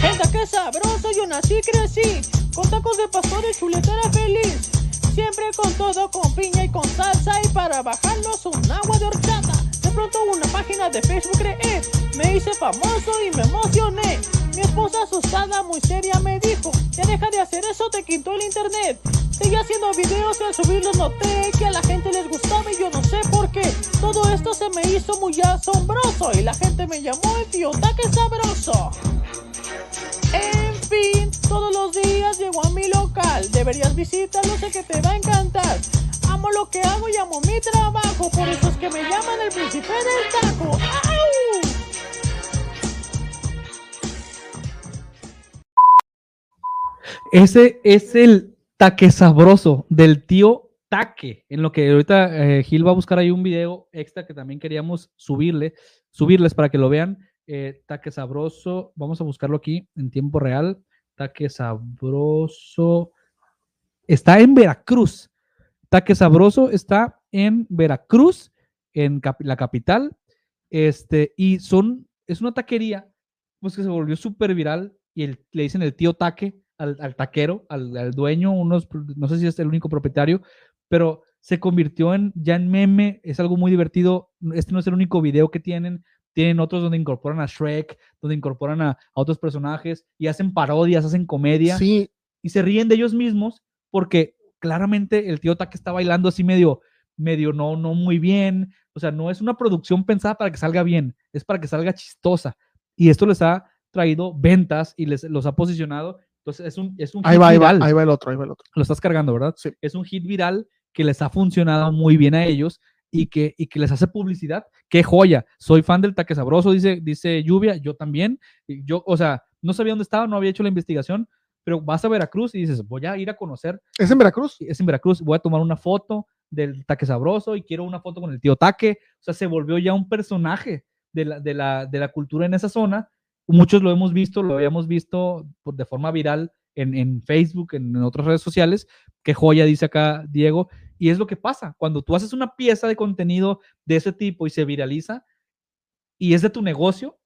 El taque sabroso, yo nací y crecí. Con tacos de pastor y chuletera feliz. Siempre con todo, con piña y con salsa. Y para bajarlos un agua de horchata. De pronto una página de Facebook creé. Me hice famoso y me emocioné. Mi esposa asustada, muy seria, me dijo: Ya deja de hacer eso, te quitó el internet. Seguí haciendo videos y al subirlos noté que a la gente les gustaba y yo no sé por qué. Todo esto se me hizo muy asombroso y la gente me llamó el tío Taque Sabroso. En fin, todos los días llego a mi local. Deberías visitarlo, sé que te va a encantar. Amo lo que hago y amo mi trabajo. Por eso es que me llaman el príncipe del taco. ¡Au! Ese es el taque sabroso del tío Taque. En lo que ahorita eh, Gil va a buscar ahí un video extra que también queríamos subirle, subirles para que lo vean. Eh, taque sabroso, vamos a buscarlo aquí en tiempo real. Taque sabroso. Está en Veracruz. Taque sabroso está en Veracruz, en la capital. Este, y son, es una taquería, pues que se volvió súper viral y el- le dicen el tío Taque al, taquero, al, al dueño, unos, no sé si es el único propietario, pero se convirtió en ya en meme, es algo muy divertido. Este no es el único video que tienen, tienen otros donde incorporan a Shrek, donde incorporan a, a otros personajes y hacen parodias, hacen comedia Sí, y se ríen de ellos mismos porque claramente el tío Taque está bailando así medio, medio no, no muy bien. O sea, no es una producción pensada para que salga bien, es para que salga chistosa. Y esto les ha traído ventas y les los ha posicionado Entonces es un, es un Ahí hit va, ahí va, viral. ahí va el otro, ahí va el otro. Lo estás cargando, ¿verdad? Sí. Es un hit viral que les ha funcionado muy bien a ellos y que, y que les hace publicidad. ¡Qué joya! Soy fan del taque sabroso, dice, dice Lluvia, yo también. Yo, o sea, no sabía dónde estaba, no había hecho la investigación, pero vas a Veracruz y dices, voy a ir a conocer, ¿Es en Veracruz? es en Veracruz, voy a tomar una foto del taque sabroso y quiero una foto con el tío taque. O sea, se volvió ya un personaje de la, de la, de la cultura en esa zona. Muchos lo hemos visto, lo habíamos visto por- de forma viral en, en Facebook, en, en otras redes sociales. Qué joya, dice acá Diego. Y es lo que pasa. Cuando tú haces una pieza de contenido de ese tipo y se viraliza y es de tu negocio,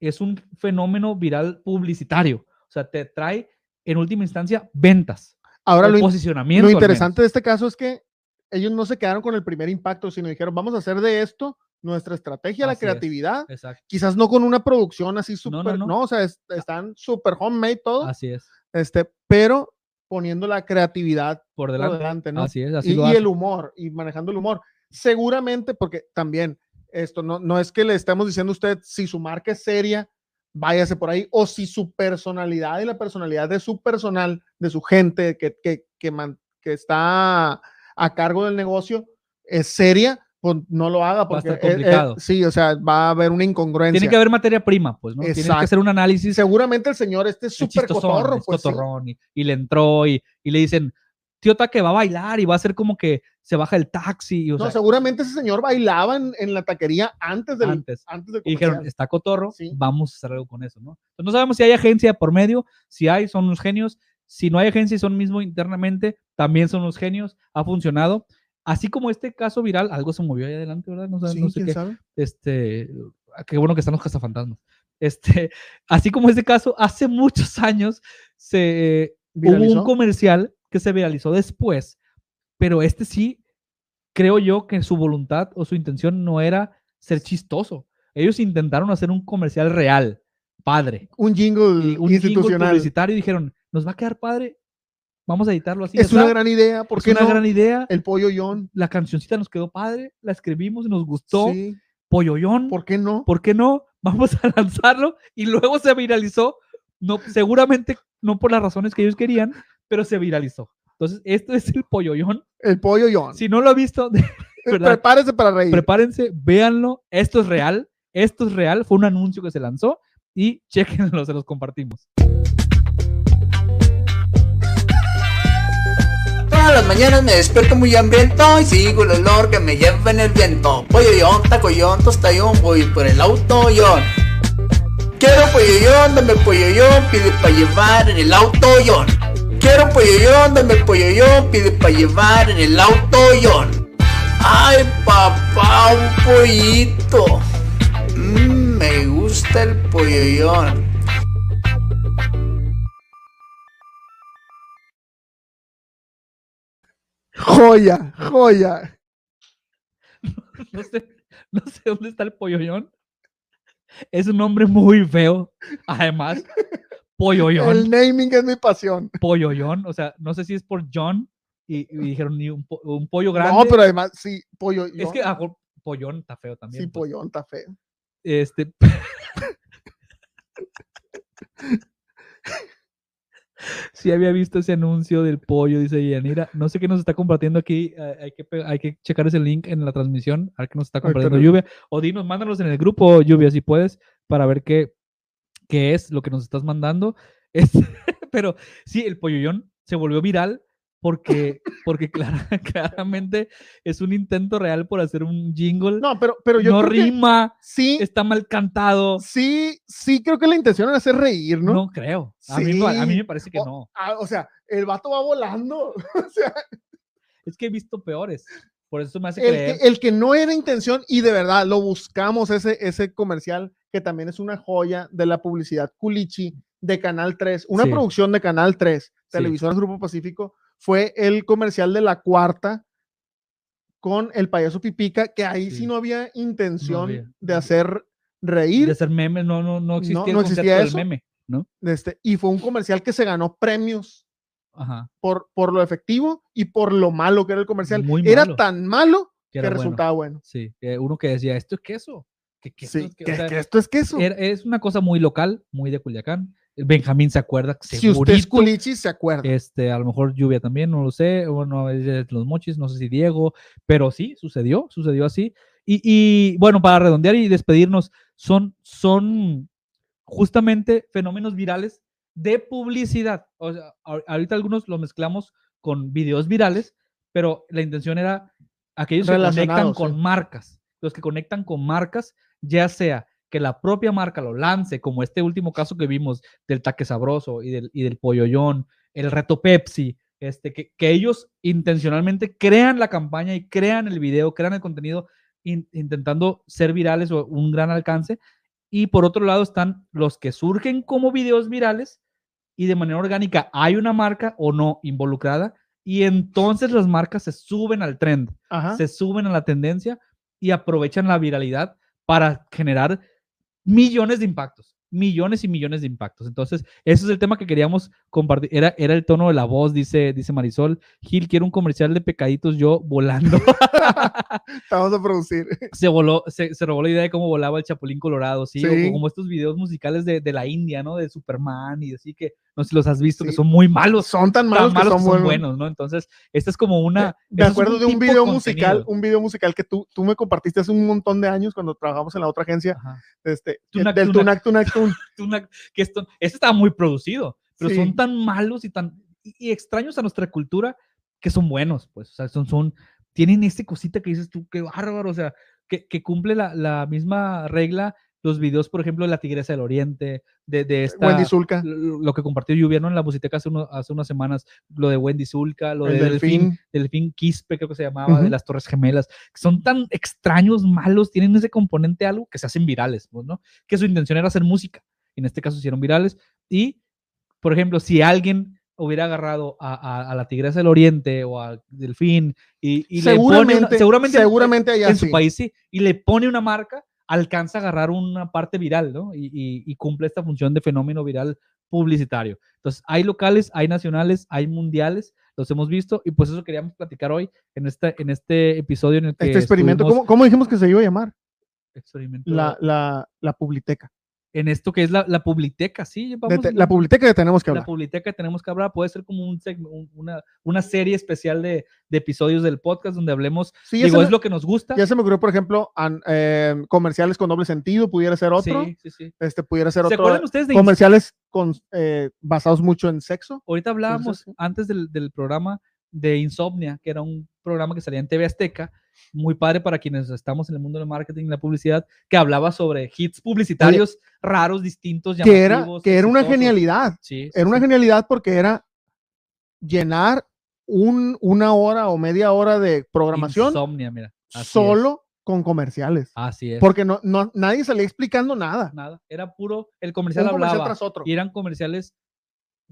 es un fenómeno viral publicitario. O sea, te trae en última instancia ventas. Ahora lo, posicionamiento. lo interesante de este caso es que ellos no se quedaron con el primer impacto, sino dijeron, vamos a hacer de esto nuestra estrategia, la Así es. creatividad. Exacto. Quizás no con una producción así No, súper, no, no, no. o sea, es- están súper homemade todo, Así es. este, pero poniendo la creatividad Por por delante. ¿no? Así es, así y, lo y el humor, y manejando el humor. Seguramente, porque también esto no, no es que le estemos diciendo a usted si su marca es seria, váyase por ahí, o si su personalidad y la personalidad de su personal, de su gente que, que, que, man- que está a cargo del negocio es seria, no lo haga Va a porque estar eh, eh, complicado. sí, o sea, va a haber una incongruencia. Tiene que haber materia prima, pues, ¿no? Tienes que hacer un análisis Seguramente el señor este es súper cotorro, es pues sí. cotorrón, y, y le entró y, y le dicen, tío que va a bailar y va a hacer como que se baja el taxi. O No, sea, seguramente ese señor bailaba en, en la taquería antes del, antes. antes del Y dijeron, está cotorro, Sí. vamos a hacer algo con eso, ¿no? Entonces, no sabemos si hay agencia por medio, si hay, son unos genios. Si no hay agencia y son mismo internamente, también son unos genios, ha funcionado. Así como este caso viral, algo se movió ahí adelante, ¿verdad? No, sé- Sí, no sé qué. sabe. este, ah, qué bueno que están los cazafantasmas. Este, así como este caso, hace muchos años se hubo un comercial que se viralizó después, pero este sí, creo yo que su voluntad o su intención no era ser chistoso. Ellos intentaron hacer un comercial real, padre, Un jingle y un jingle institucional. publicitario y dijeron, nos va a quedar padre, vamos a editarlo así. Es ya una gran idea, ¿por es una no? gran idea. El pollo John. La cancioncita nos quedó padre, la escribimos y nos gustó. Sí, Polloyón. ¿por qué no? ¿por qué no? Vamos a lanzarlo y luego se viralizó, no, seguramente no por las razones que ellos querían, pero se viralizó. Entonces, esto es el polloyón. El pollo John. Si no lo ha visto, Eh, verdad, Prepárese para reír. prepárense, véanlo. Esto es real, esto es real. Fue un anuncio que se lanzó y chequenlo, se los compartimos. Las mañanas me despierto muy hambriento y sigo el olor que me lleva en el viento. Polloyón, tacoyón, tostayón, voy por el autoyón. Quiero polloyón, dame polloyón, pide pa' llevar en el autoyón. Quiero polloyón, dame polloyón, pide pa' llevar en el autoyón. Ay papá, un pollito. Mm, me gusta el polloyón. Joya, joya. No sé, no sé dónde está el polloyón. Es un nombre muy feo. Además, polloyón. El naming es mi pasión. polloyón, o sea, no sé si es por John y, y dijeron ni un, po- un pollo grande. No, pero además, sí, pollo es que a mejor pollón está feo también. sí, pues. pollón está feo. Este Sí había visto ese anuncio del pollo, dice Yanira. No sé qué nos está compartiendo aquí. eh, Hay que, hay que checar ese link en la transmisión. A ver qué nos está compartiendo Lluvia. O dinos, mándanos en el grupo, Lluvia, si puedes, para ver qué, qué es lo que nos estás mandando. Es- pero sí, el polloyón se volvió viral porque, porque clara- claramente es un intento real por hacer un jingle. No, No, pero, pero yo creo que rima, sí, está mal cantado. sí, sí creo que la intención era hacer reír, ¿no? No, creo. A, mí, no- a mí Sí. me parece que O- no. O sea, el vato va volando. o sea, Es que he visto peores. Por eso me hace el creer. que, el que no era intención y de verdad lo buscamos ese, ese comercial que también es una joya de la publicidad culichi de Canal 3, una Sí. producción de Canal 3, Sí. Televisoras Grupo Pacífico, fue el comercial de la cuarta con el payaso Pipica, que ahí sí, Sí. no había intención había, de no. hacer reír, de hacer memes, no, no, no existía el no concepto existía del eso. meme, ¿no? este, y fue un comercial que se ganó premios Ajá. por, por lo efectivo y por lo malo que era el comercial. Muy era malo. tan malo Que que, era bueno. resultaba bueno. Sí. uno que decía, esto es queso. Que queso Sí, es que-". O que, sea, que esto es queso. era- es una cosa muy local, muy de Culiacán. Benjamín se acuerda. Si usted es segurito. culichi, se acuerda. Este, a lo mejor lluvia también, no lo sé. Bueno, los mochis, no sé si Diego, pero sí, sucedió, sucedió así. Y, y, bueno, para redondear y despedirnos, son, son justamente fenómenos virales de publicidad. O sea, ahor- ahorita algunos lo mezclamos con videos virales, pero la intención era aquellos que conectan con sí. marcas, los que conectan con marcas, ya sea que la propia marca lo lance, como este último caso que vimos del taque sabroso y del, y del polloyón, el reto Pepsi, este, que, que ellos intencionalmente crean la campaña y crean el video, crean el contenido in- intentando ser virales o un gran alcance. Y por otro lado están los que surgen como videos virales y de manera orgánica hay una marca o no involucrada y entonces las marcas se suben al trend, Ajá. se suben a la tendencia y aprovechan la viralidad para generar millones de impactos, millones y millones de impactos. Entonces, ese es el tema que queríamos compartir. Era, era el tono de la voz, dice, dice Marisol. Gil, quiero un comercial de pecaditos yo volando. Vamos a producir. se voló, se, se robó la idea de cómo volaba el Chapulín Colorado, ¿sí? O como estos videos musicales de, de la India, ¿no? De Superman y así que, no sé si los has visto, que son muy malos. Son tan tan malos, que que son, buenos. buenos, ¿no? Entonces, este es como una... Me eso es acuerdo de un video contenido. musical, un video musical que tú, tú me compartiste hace un montón de años cuando trabajamos en la otra agencia, Ajá. este, Tunac, del Tunac. Tunac Tunac Tun. Una- que esto, este estaba muy producido, pero Sí. son tan malos y tan y extraños a nuestra cultura que son buenos, pues, o sea, son, son, tienen esta cosita que dices tú, qué bárbaro, o sea, que, que cumple la, la misma regla los videos, por ejemplo, de la Tigresa del Oriente, de, de esta, Wendy Zulka. lo lo que compartió Lluvia, ¿no? En la Busiteca hace, uno- hace unas semanas, lo de Wendy Zulka, lo El de Delfín, delfín. Delfín Quispe, creo que se llamaba, de las Torres Gemelas, que son tan extraños, malos, tienen ese componente algo que se hacen virales, pues, ¿no? Que su intención era hacer música, en este caso se hicieron virales, y, por ejemplo, si alguien hubiera agarrado a, a- a la Tigresa del Oriente o a Delfín y, y le pone una- seguramente, seguramente, seguramente allá en su país sí, y le pone una marca, alcanza a agarrar una parte viral, ¿no? Y, y- y cumple esta función de fenómeno viral publicitario. Entonces, hay locales, hay nacionales, hay mundiales, los hemos visto, y pues eso queríamos platicar hoy en este, en este episodio en el que Este experimento, ¿cómo, cómo dijimos que se iba a llamar? experimento La, la, la Publiteca. En esto que es la, la Publiteca, sí, De vamos, te- la Publiteca que tenemos que la hablar. Publiteca que tenemos que hablar, puede ser como un una, una serie especial de, de episodios del podcast donde hablemos, Sí, digo, es me- lo que nos gusta. Ya se me ocurrió, por ejemplo, an- eh, comerciales con doble sentido, pudiera ser otro. Sí, sí, sí. Este pudiera ser ¿Se otro. acuerdan ustedes de comerciales con, eh, basados mucho en sexo. Ahorita hablábamos antes del, del programa de Insomnia, que era un programa que salía en TV Azteca, muy padre para quienes estamos en el mundo del marketing y la publicidad, que hablaba sobre hits publicitarios raros, distintos, Que era, que era una genialidad. Sí, sí, Era una sí. genialidad porque era llenar un, una hora o media hora de programación Insomnia, mira. así es. solo con comerciales. Así es. Porque no, no, nadie salía explicando nada. Nada, era puro, el comercial Un comercial hablaba tras otro. y eran comerciales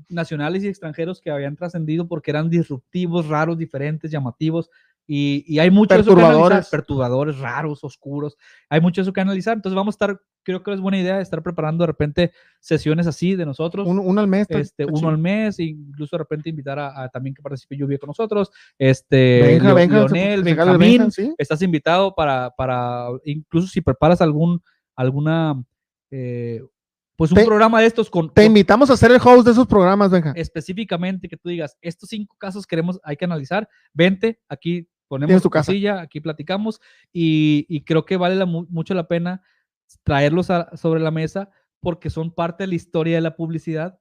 nacionales y extranjeros que habían trascendido porque eran disruptivos, raros, diferentes, llamativos y, y hay mucho de eso que analizar, Perturbadores. raros, oscuros, hay mucho eso que analizar, entonces vamos a estar, creo que es buena idea estar preparando de repente sesiones así de nosotros, Un- uno al mes. está- este, está uno chido. al mes, e incluso de repente invitar a, a también que participe Lluvia con nosotros, este, Benja, Leo- Leonel, el Benjamín, estás invitado para, para incluso si preparas algún, alguna, eh, pues un Te- programa de estos con, Te con- invitamos a ser el host de esos programas, Benja. específicamente que tú digas, estos cinco casos queremos, hay que analizar, vente, aquí ponemos tu casa. silla, aquí platicamos y, y creo que vale la mu- mucho la pena traerlos a- sobre la mesa porque son parte de la historia de la publicidad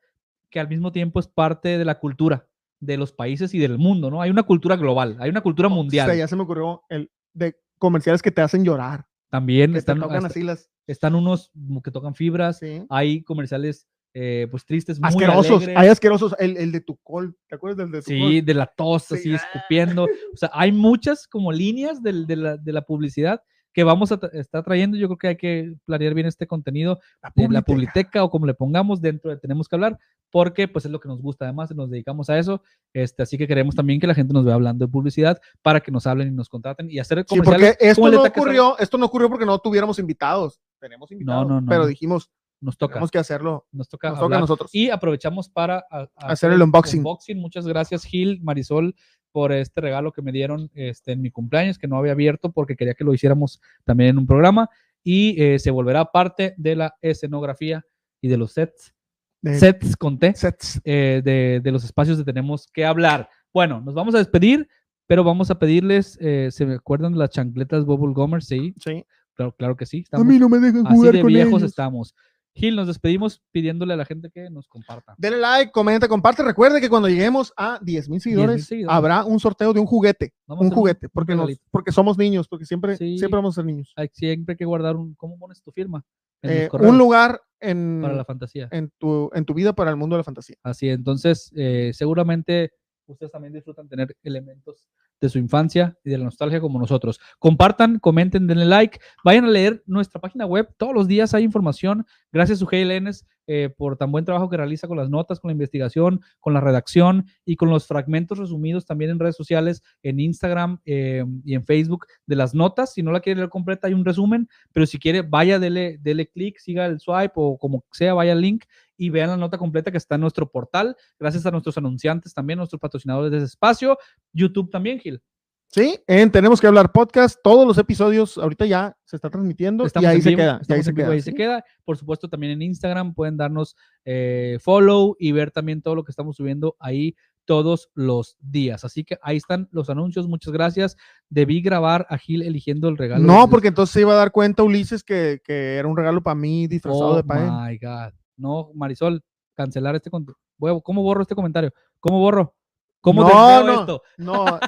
que al mismo tiempo es parte de la cultura de los países y del mundo, ¿no? Hay una cultura global, hay una cultura mundial. O sea, ya se me ocurrió el de comerciales que te hacen llorar. También Que te están, tocan hasta- así las. están unos que tocan fibras, Sí. hay comerciales eh, pues tristes, muy Asquerosos. alegres. Hay asquerosos. El, el de tu col. ¿Te acuerdas del de tu Sí, de la tos, Sí. así escupiendo. O sea, hay muchas como líneas del- de, la, de la publicidad que vamos a tra- estar trayendo. Yo creo que hay que planear bien este contenido en la Publiteca. o como le pongamos dentro de Tenemos que hablar, porque pues es lo que nos gusta además, nos dedicamos a eso. Este, así que queremos también que la gente nos vea hablando de publicidad para que nos hablen y nos contraten y hacer Sí, comerciales porque esto de no ocurrió, esto no ocurrió porque no tuviéramos invitados. Tenemos invitados, no, no. pero dijimos, Nos toca. tenemos que hacerlo. Nos toca, Nos toca a nosotros. Y aprovechamos para a- a Hacer el unboxing. Muchas gracias, Gil, Marisol, por este regalo que me dieron este, en mi cumpleaños, que no había abierto porque quería que lo hiciéramos también en un programa. Y eh, se volverá parte de la escenografía y de los sets De- sets con T, sets. eh, de, de los espacios de tenemos que hablar. Bueno, nos vamos a despedir, pero vamos a pedirles, eh, ¿se me acuerdan de las chancletas Bubble Gomers? Sí, Sí. claro, claro que sí. A Estamos, mí no me dejan así jugar de con viejos ellos. estamos. Gil, nos despedimos pidiéndole a la gente que nos comparta. Denle like, comenta, comparte. Recuerde que cuando lleguemos a 10 mil seguidores, seguidores. habrá un sorteo de un juguete. Vamos un juguete, porque, nos- porque somos niños, porque siempre, Sí. siempre vamos a ser niños. Hay siempre hay que guardar un. ¿Cómo pones tu firma? Eh, un lugar en, para la fantasía. en, tu, en tu vida para el mundo de la fantasía. Así, entonces, eh, seguramente ustedes también disfrutan tener elementos de su infancia y de la nostalgia como nosotros. Compartan, comenten, denle like, vayan a leer nuestra página web. Todos los días hay información. Gracias, Sugey Lenes, eh, por tan buen trabajo que realiza con las notas, con la investigación, con la redacción y con los fragmentos resumidos también en redes sociales, en Instagram eh, y en Facebook de las notas. Si no la quiere leer completa, hay un resumen, pero si quiere, vaya, dele, dele clic, siga el swipe o como sea, vaya al link y vean la nota completa que está en nuestro portal. Gracias a nuestros anunciantes también, nuestros patrocinadores de ese espacio. YouTube también, Gil. Sí, en Tenemos que hablar podcast, todos los episodios ahorita ya se está transmitiendo Estamos y ahí se vivo, queda. y ahí se vivo, queda, ahí ¿sí? se queda. Por supuesto, también en Instagram pueden darnos eh, follow y ver también todo lo que estamos subiendo ahí todos los días. Así que ahí están los anuncios. Muchas gracias. Debí grabar a Gil eligiendo el regalo. No, porque entonces se iba a dar cuenta Ulises que, que era un regalo para mí disfrazado Oh de él. my God. No, Marisol, cancelar este. Voy ¿Cómo borro este comentario? ¿Cómo borro? ¿Cómo no, desveo no, esto? no,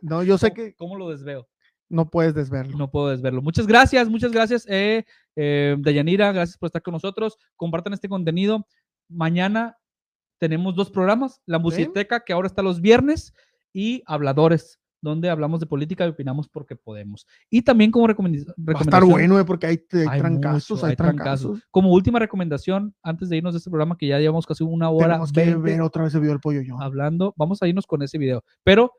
no, yo sé ¿Cómo- que ¿Cómo lo desveo? no puedes desverlo. No puedo desverlo. Muchas gracias, muchas gracias, eh, eh, Dayanira, gracias por estar con nosotros. Compartan este contenido. Mañana tenemos dos programas, La Musiteca, que ahora está los viernes, y Habladores, donde hablamos de política y opinamos porque podemos. Y también como recomendi- Va a estar recomendación... bueno, eh, porque hay, hay hay trancazos, mucho, hay, hay trancazos. trancazos. Como última recomendación, antes de irnos de este programa, que ya llevamos casi una hora Tenemos que 20 ver otra vez el video del pollo yo. hablando, vamos a irnos con ese video. Pero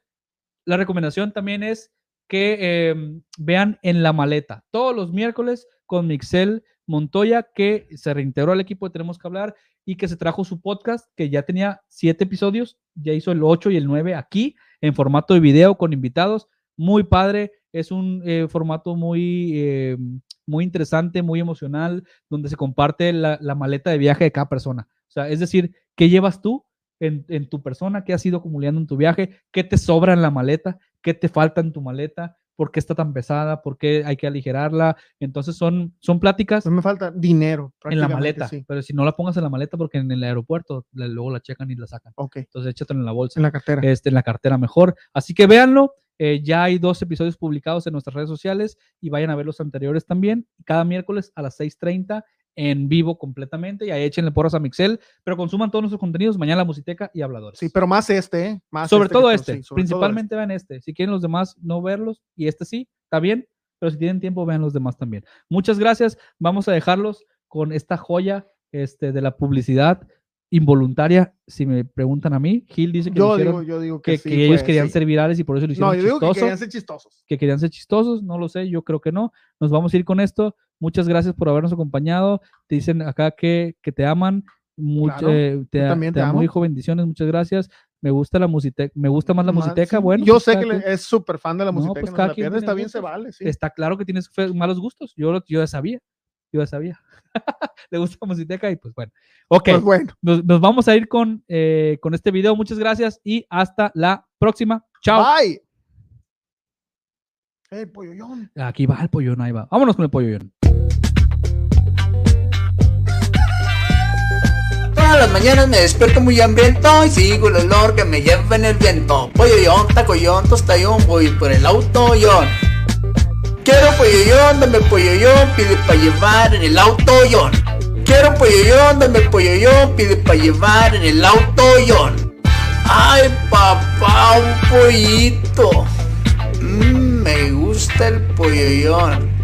la recomendación también es que eh, vean en la maleta todos los miércoles con Mixel Montoya, que se reintegró al equipo de Tenemos que hablar y que se trajo su podcast, que ya tenía siete episodios, ya hizo el 8 y el 9 aquí en formato de video con invitados. Muy padre, es un eh, formato muy, eh, muy interesante, muy emocional, donde se comparte la, la maleta de viaje de cada persona. O sea, es decir, ¿qué llevas tú en, en tu persona? ¿Qué has ido acumulando en tu viaje? ¿Qué te sobra en la maleta? ¿Qué te falta en tu maleta? ¿Por qué está tan pesada? ¿Por qué hay que aligerarla? Entonces son, son pláticas No me falta dinero. en la maleta, Sí. pero si no la pongas en la maleta porque en el aeropuerto la- luego la checan y la sacan. Ok, Entonces échatela en la bolsa en la cartera. este, en la cartera mejor. Así que véanlo. eh, ya hay dos episodios publicados en nuestras redes sociales y vayan a ver los anteriores también. Cada miércoles a las 6:30 en vivo completamente y ahí échenle porras a Mixel, pero consuman todos nuestros contenidos. Mañana la Musiteca y Habladores. Sí, pero más este, ¿eh? Más sobre este todo este, sí, sobre todo principalmente vean este. Si quieren los demás no verlos y este sí, está bien, pero si tienen tiempo vean los demás también. Muchas gracias. Vamos a dejarlos con esta joya este, de la publicidad involuntaria. Si me preguntan a mí, Gil dice que, Yo hicieron- digo, yo digo que, que, sí, que ellos querían sí. ser virales y por eso lo hicieron No, yo digo que querían ser chistosos. que querían ser chistosos, no lo sé, yo creo que no. Nos vamos a ir con esto. Muchas gracias por habernos acompañado. Te dicen acá que, que te aman. Much- Claro, eh, te, también te amo, amo. hijo, bendiciones, muchas gracias. Me gusta la musiteca, me gusta más la musiteca, sí. bueno. Yo pues sé que quien- es súper fan de la No, música. pues no se cada la quien pierde, tiene está bien, gustos. se vale. Sí. Está claro que tienes malos gustos. Yo, yo ya sabía. Yo ya sabía. Le gusta la musiteca y pues bueno. Ok, Pues bueno, nos, nos vamos a ir con, eh, con este video. Muchas gracias y hasta la próxima. Chao. bye. Hey, polloyón. Aquí va el pollón, ahí va. Vámonos con el pollón. Todas las mañanas me despierto muy hambriento y sigo el olor que me lleva en el viento. Polloyón, tacoyón, tostayón, voy por el autoyón. Quiero polloyón, dame polloyón, pide pa' llevar en el autoyón. Quiero polloyón, dame polloyón, pide pa' llevar en el autoyón. Ay, papá, un pollito. Mm, me gusta el polloyón.